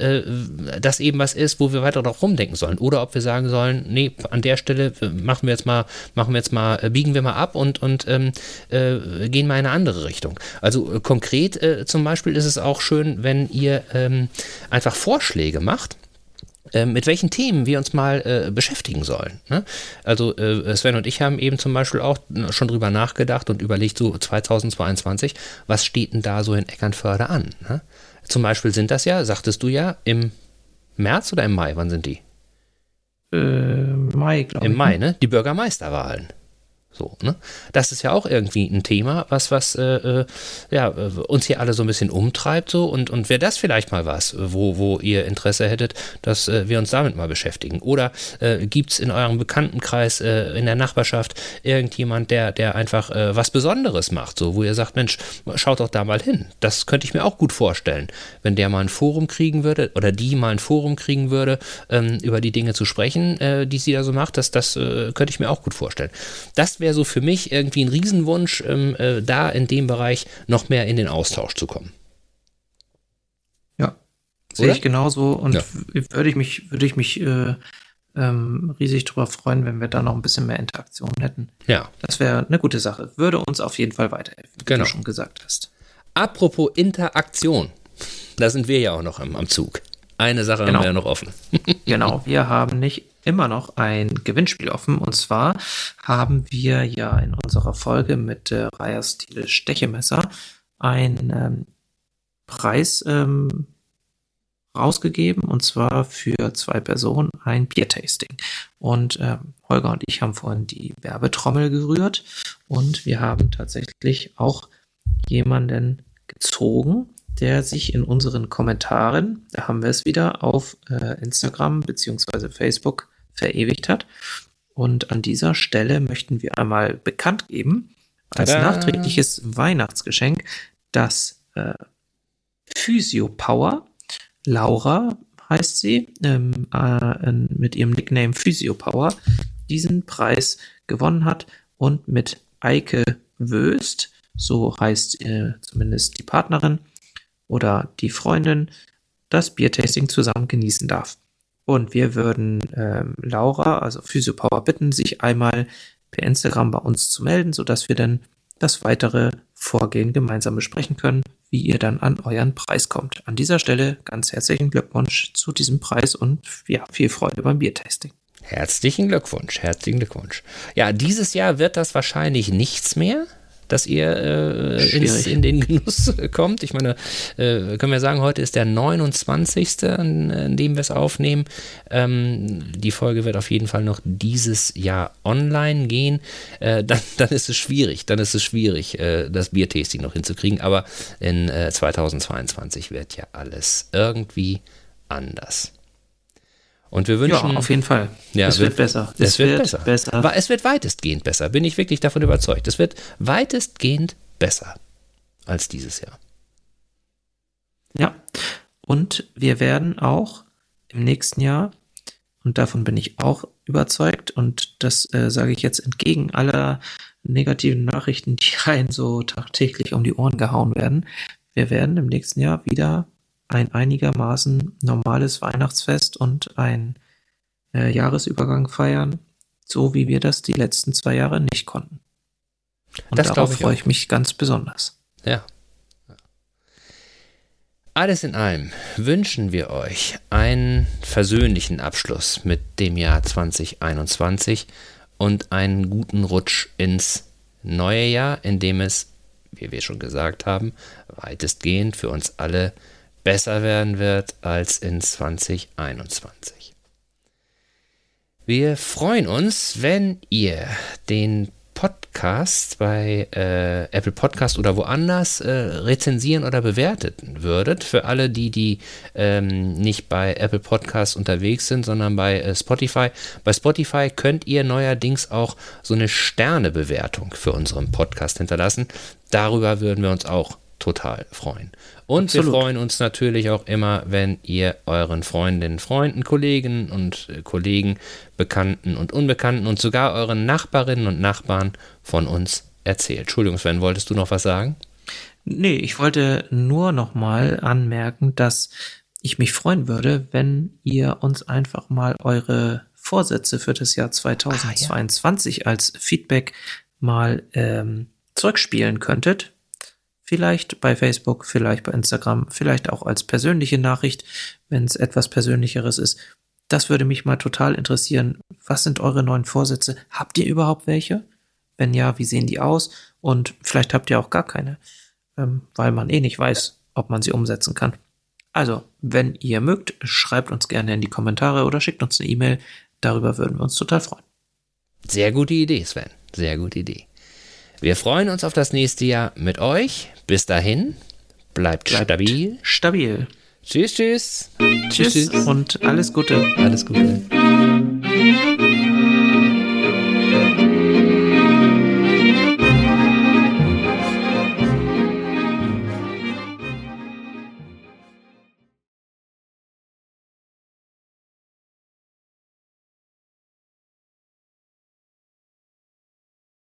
das eben was ist, wo wir weiter noch rumdenken sollen. Oder ob wir sagen sollen, nee, an der Stelle machen wir jetzt mal, machen wir jetzt mal, biegen wir mal ab und, und ähm, gehen mal in eine andere Richtung. Also konkret zum Beispiel ist es auch schön, wenn ihr ähm, einfach Vorschläge macht äh, mit welchen Themen wir uns mal äh, beschäftigen sollen. Ne? Also äh, Sven und ich haben eben zum Beispiel auch schon drüber nachgedacht und überlegt, so 2022, was steht denn da so in Eckernförde an? Ne? Zum Beispiel sind das ja, sagtest du ja, im März oder im Mai, wann sind die? Äh, Mai, glaube ich. Im Mai, ne? ne? Die Bürgermeisterwahlen. So, ne? Das ist ja auch irgendwie ein Thema, was, was äh, äh ja, äh, uns hier alle so ein bisschen umtreibt. So. Und, und wäre das vielleicht mal was, wo, wo ihr Interesse hättet, dass äh, wir uns damit mal beschäftigen? Oder äh, gibt es in eurem Bekanntenkreis, äh, in der Nachbarschaft irgendjemand, der, der einfach äh, was Besonderes macht, so, wo ihr sagt, Mensch, schaut doch da mal hin. Das könnte ich mir auch gut vorstellen, wenn der mal ein Forum kriegen würde oder die mal ein Forum kriegen würde, ähm, über die Dinge zu sprechen, die sie da so macht. Das, das könnte ich mir auch gut vorstellen. Das wäre so für mich irgendwie ein Riesenwunsch, ähm, äh, da in dem Bereich noch mehr in den Austausch zu kommen. Ja, sehe ich genauso und ja. würde ich mich, würde ich mich äh, ähm, riesig darüber freuen, wenn wir da noch ein bisschen mehr Interaktion hätten. Ja. Das wäre eine gute Sache. Würde uns auf jeden Fall weiterhelfen, wie genau. du schon gesagt hast. Apropos Interaktion, da sind wir ja auch noch am, am Zug. Eine Sache genau. haben wir ja noch offen. [LAUGHS] genau, wir haben nicht immer noch ein Gewinnspiel offen. Und zwar haben wir ja in unserer Folge mit äh, Raya Stile Stechemesser einen ähm, Preis ähm, rausgegeben und zwar für zwei Personen ein Biertasting. Und äh, Holger und ich haben vorhin die Werbetrommel gerührt und wir haben tatsächlich auch jemanden gezogen, der sich in unseren Kommentaren, da haben wir es wieder, auf äh, Instagram bzw. Facebook verewigt hat. Und an dieser Stelle möchten wir einmal bekannt geben, als Tada. nachträgliches Weihnachtsgeschenk, dass äh, Physio Power, Laura heißt sie, ähm, äh, mit ihrem Nickname Physio Power, diesen Preis gewonnen hat und mit Eike Wöst, so heißt äh, zumindest die Partnerin oder die Freundin, das Biertasting zusammen genießen darf. Und wir würden ähm, Laura, also Physiopower, bitten, sich einmal per Instagram bei uns zu melden, sodass wir dann das weitere Vorgehen gemeinsam besprechen können, wie ihr dann an euren Preis kommt. An dieser Stelle ganz herzlichen Glückwunsch zu diesem Preis und ja, viel Freude beim Biertasting. Herzlichen Glückwunsch, herzlichen Glückwunsch. Ja, dieses Jahr wird das wahrscheinlich nichts mehr dass ihr äh, ins, in den Genuss [LAUGHS] kommt. Ich meine, äh, können wir sagen, heute ist der 29., an, an dem wir es aufnehmen. Ähm, die Folge wird auf jeden Fall noch dieses Jahr online gehen. Äh, dann, [LAUGHS] dann ist es schwierig, dann ist es schwierig, äh, das Biertasting noch hinzukriegen. Aber in 2022 äh, wird ja alles irgendwie anders. Und wir wünschen. Ja, auf jeden Fall. Ja, es wird, besser. Es, es wird, wird besser. besser. Aber es wird weitestgehend besser, bin ich wirklich davon überzeugt. Es wird weitestgehend besser als dieses Jahr. Ja. Und wir werden auch im nächsten Jahr, und davon bin ich auch überzeugt, und das äh, sage ich jetzt entgegen aller negativen Nachrichten, die [LAUGHS] rein so tagtäglich um die Ohren gehauen werden, wir werden im nächsten Jahr wieder ein einigermaßen normales Weihnachtsfest und ein äh, Jahresübergang feiern, so wie wir das die letzten zwei Jahre nicht konnten. Und das darauf freue ich mich ganz besonders. Ja. Alles in allem wünschen wir euch einen versöhnlichen Abschluss mit dem Jahr 2021 und einen guten Rutsch ins neue Jahr, in dem es, wie wir schon gesagt haben, weitestgehend für uns alle besser werden wird als in 2021. Wir freuen uns, wenn ihr den Podcast bei äh, Apple Podcast oder woanders äh, rezensieren oder bewerten würdet. Für alle, die, die ähm, nicht bei Apple Podcast unterwegs sind, sondern bei äh, Spotify. Bei Spotify könnt ihr neuerdings auch so eine Sternebewertung für unseren Podcast hinterlassen. Darüber würden wir uns auch total freuen. Und Absolut. wir freuen uns natürlich auch immer, wenn ihr euren Freundinnen, Freunden, Kollegen und äh, Kollegen, Bekannten und Unbekannten und sogar euren Nachbarinnen und Nachbarn von uns erzählt. Entschuldigung, Sven, wolltest du noch was sagen? Nee, ich wollte nur noch mal anmerken, dass ich mich freuen würde, wenn ihr uns einfach mal eure Vorsätze für das Jahr 2022 ah, ja. als Feedback mal ähm, zurückspielen könntet. Vielleicht bei Facebook, vielleicht bei Instagram, vielleicht auch als persönliche Nachricht, wenn es etwas Persönlicheres ist. Das würde mich mal total interessieren. Was sind eure neuen Vorsätze? Habt ihr überhaupt welche? Wenn ja, wie sehen die aus? Und vielleicht habt ihr auch gar keine, ähm, weil man eh nicht weiß, ob man sie umsetzen kann. Also, wenn ihr mögt, schreibt uns gerne in die Kommentare oder schickt uns eine E-Mail. Darüber würden wir uns total freuen. Sehr gute Idee, Sven. Sehr gute Idee. Wir freuen uns auf das nächste Jahr mit euch. Bis dahin, bleibt, bleibt stabil. Stabil. Tschüss, tschüss. Tschüss, tschüss und alles Gute. Alles Gute.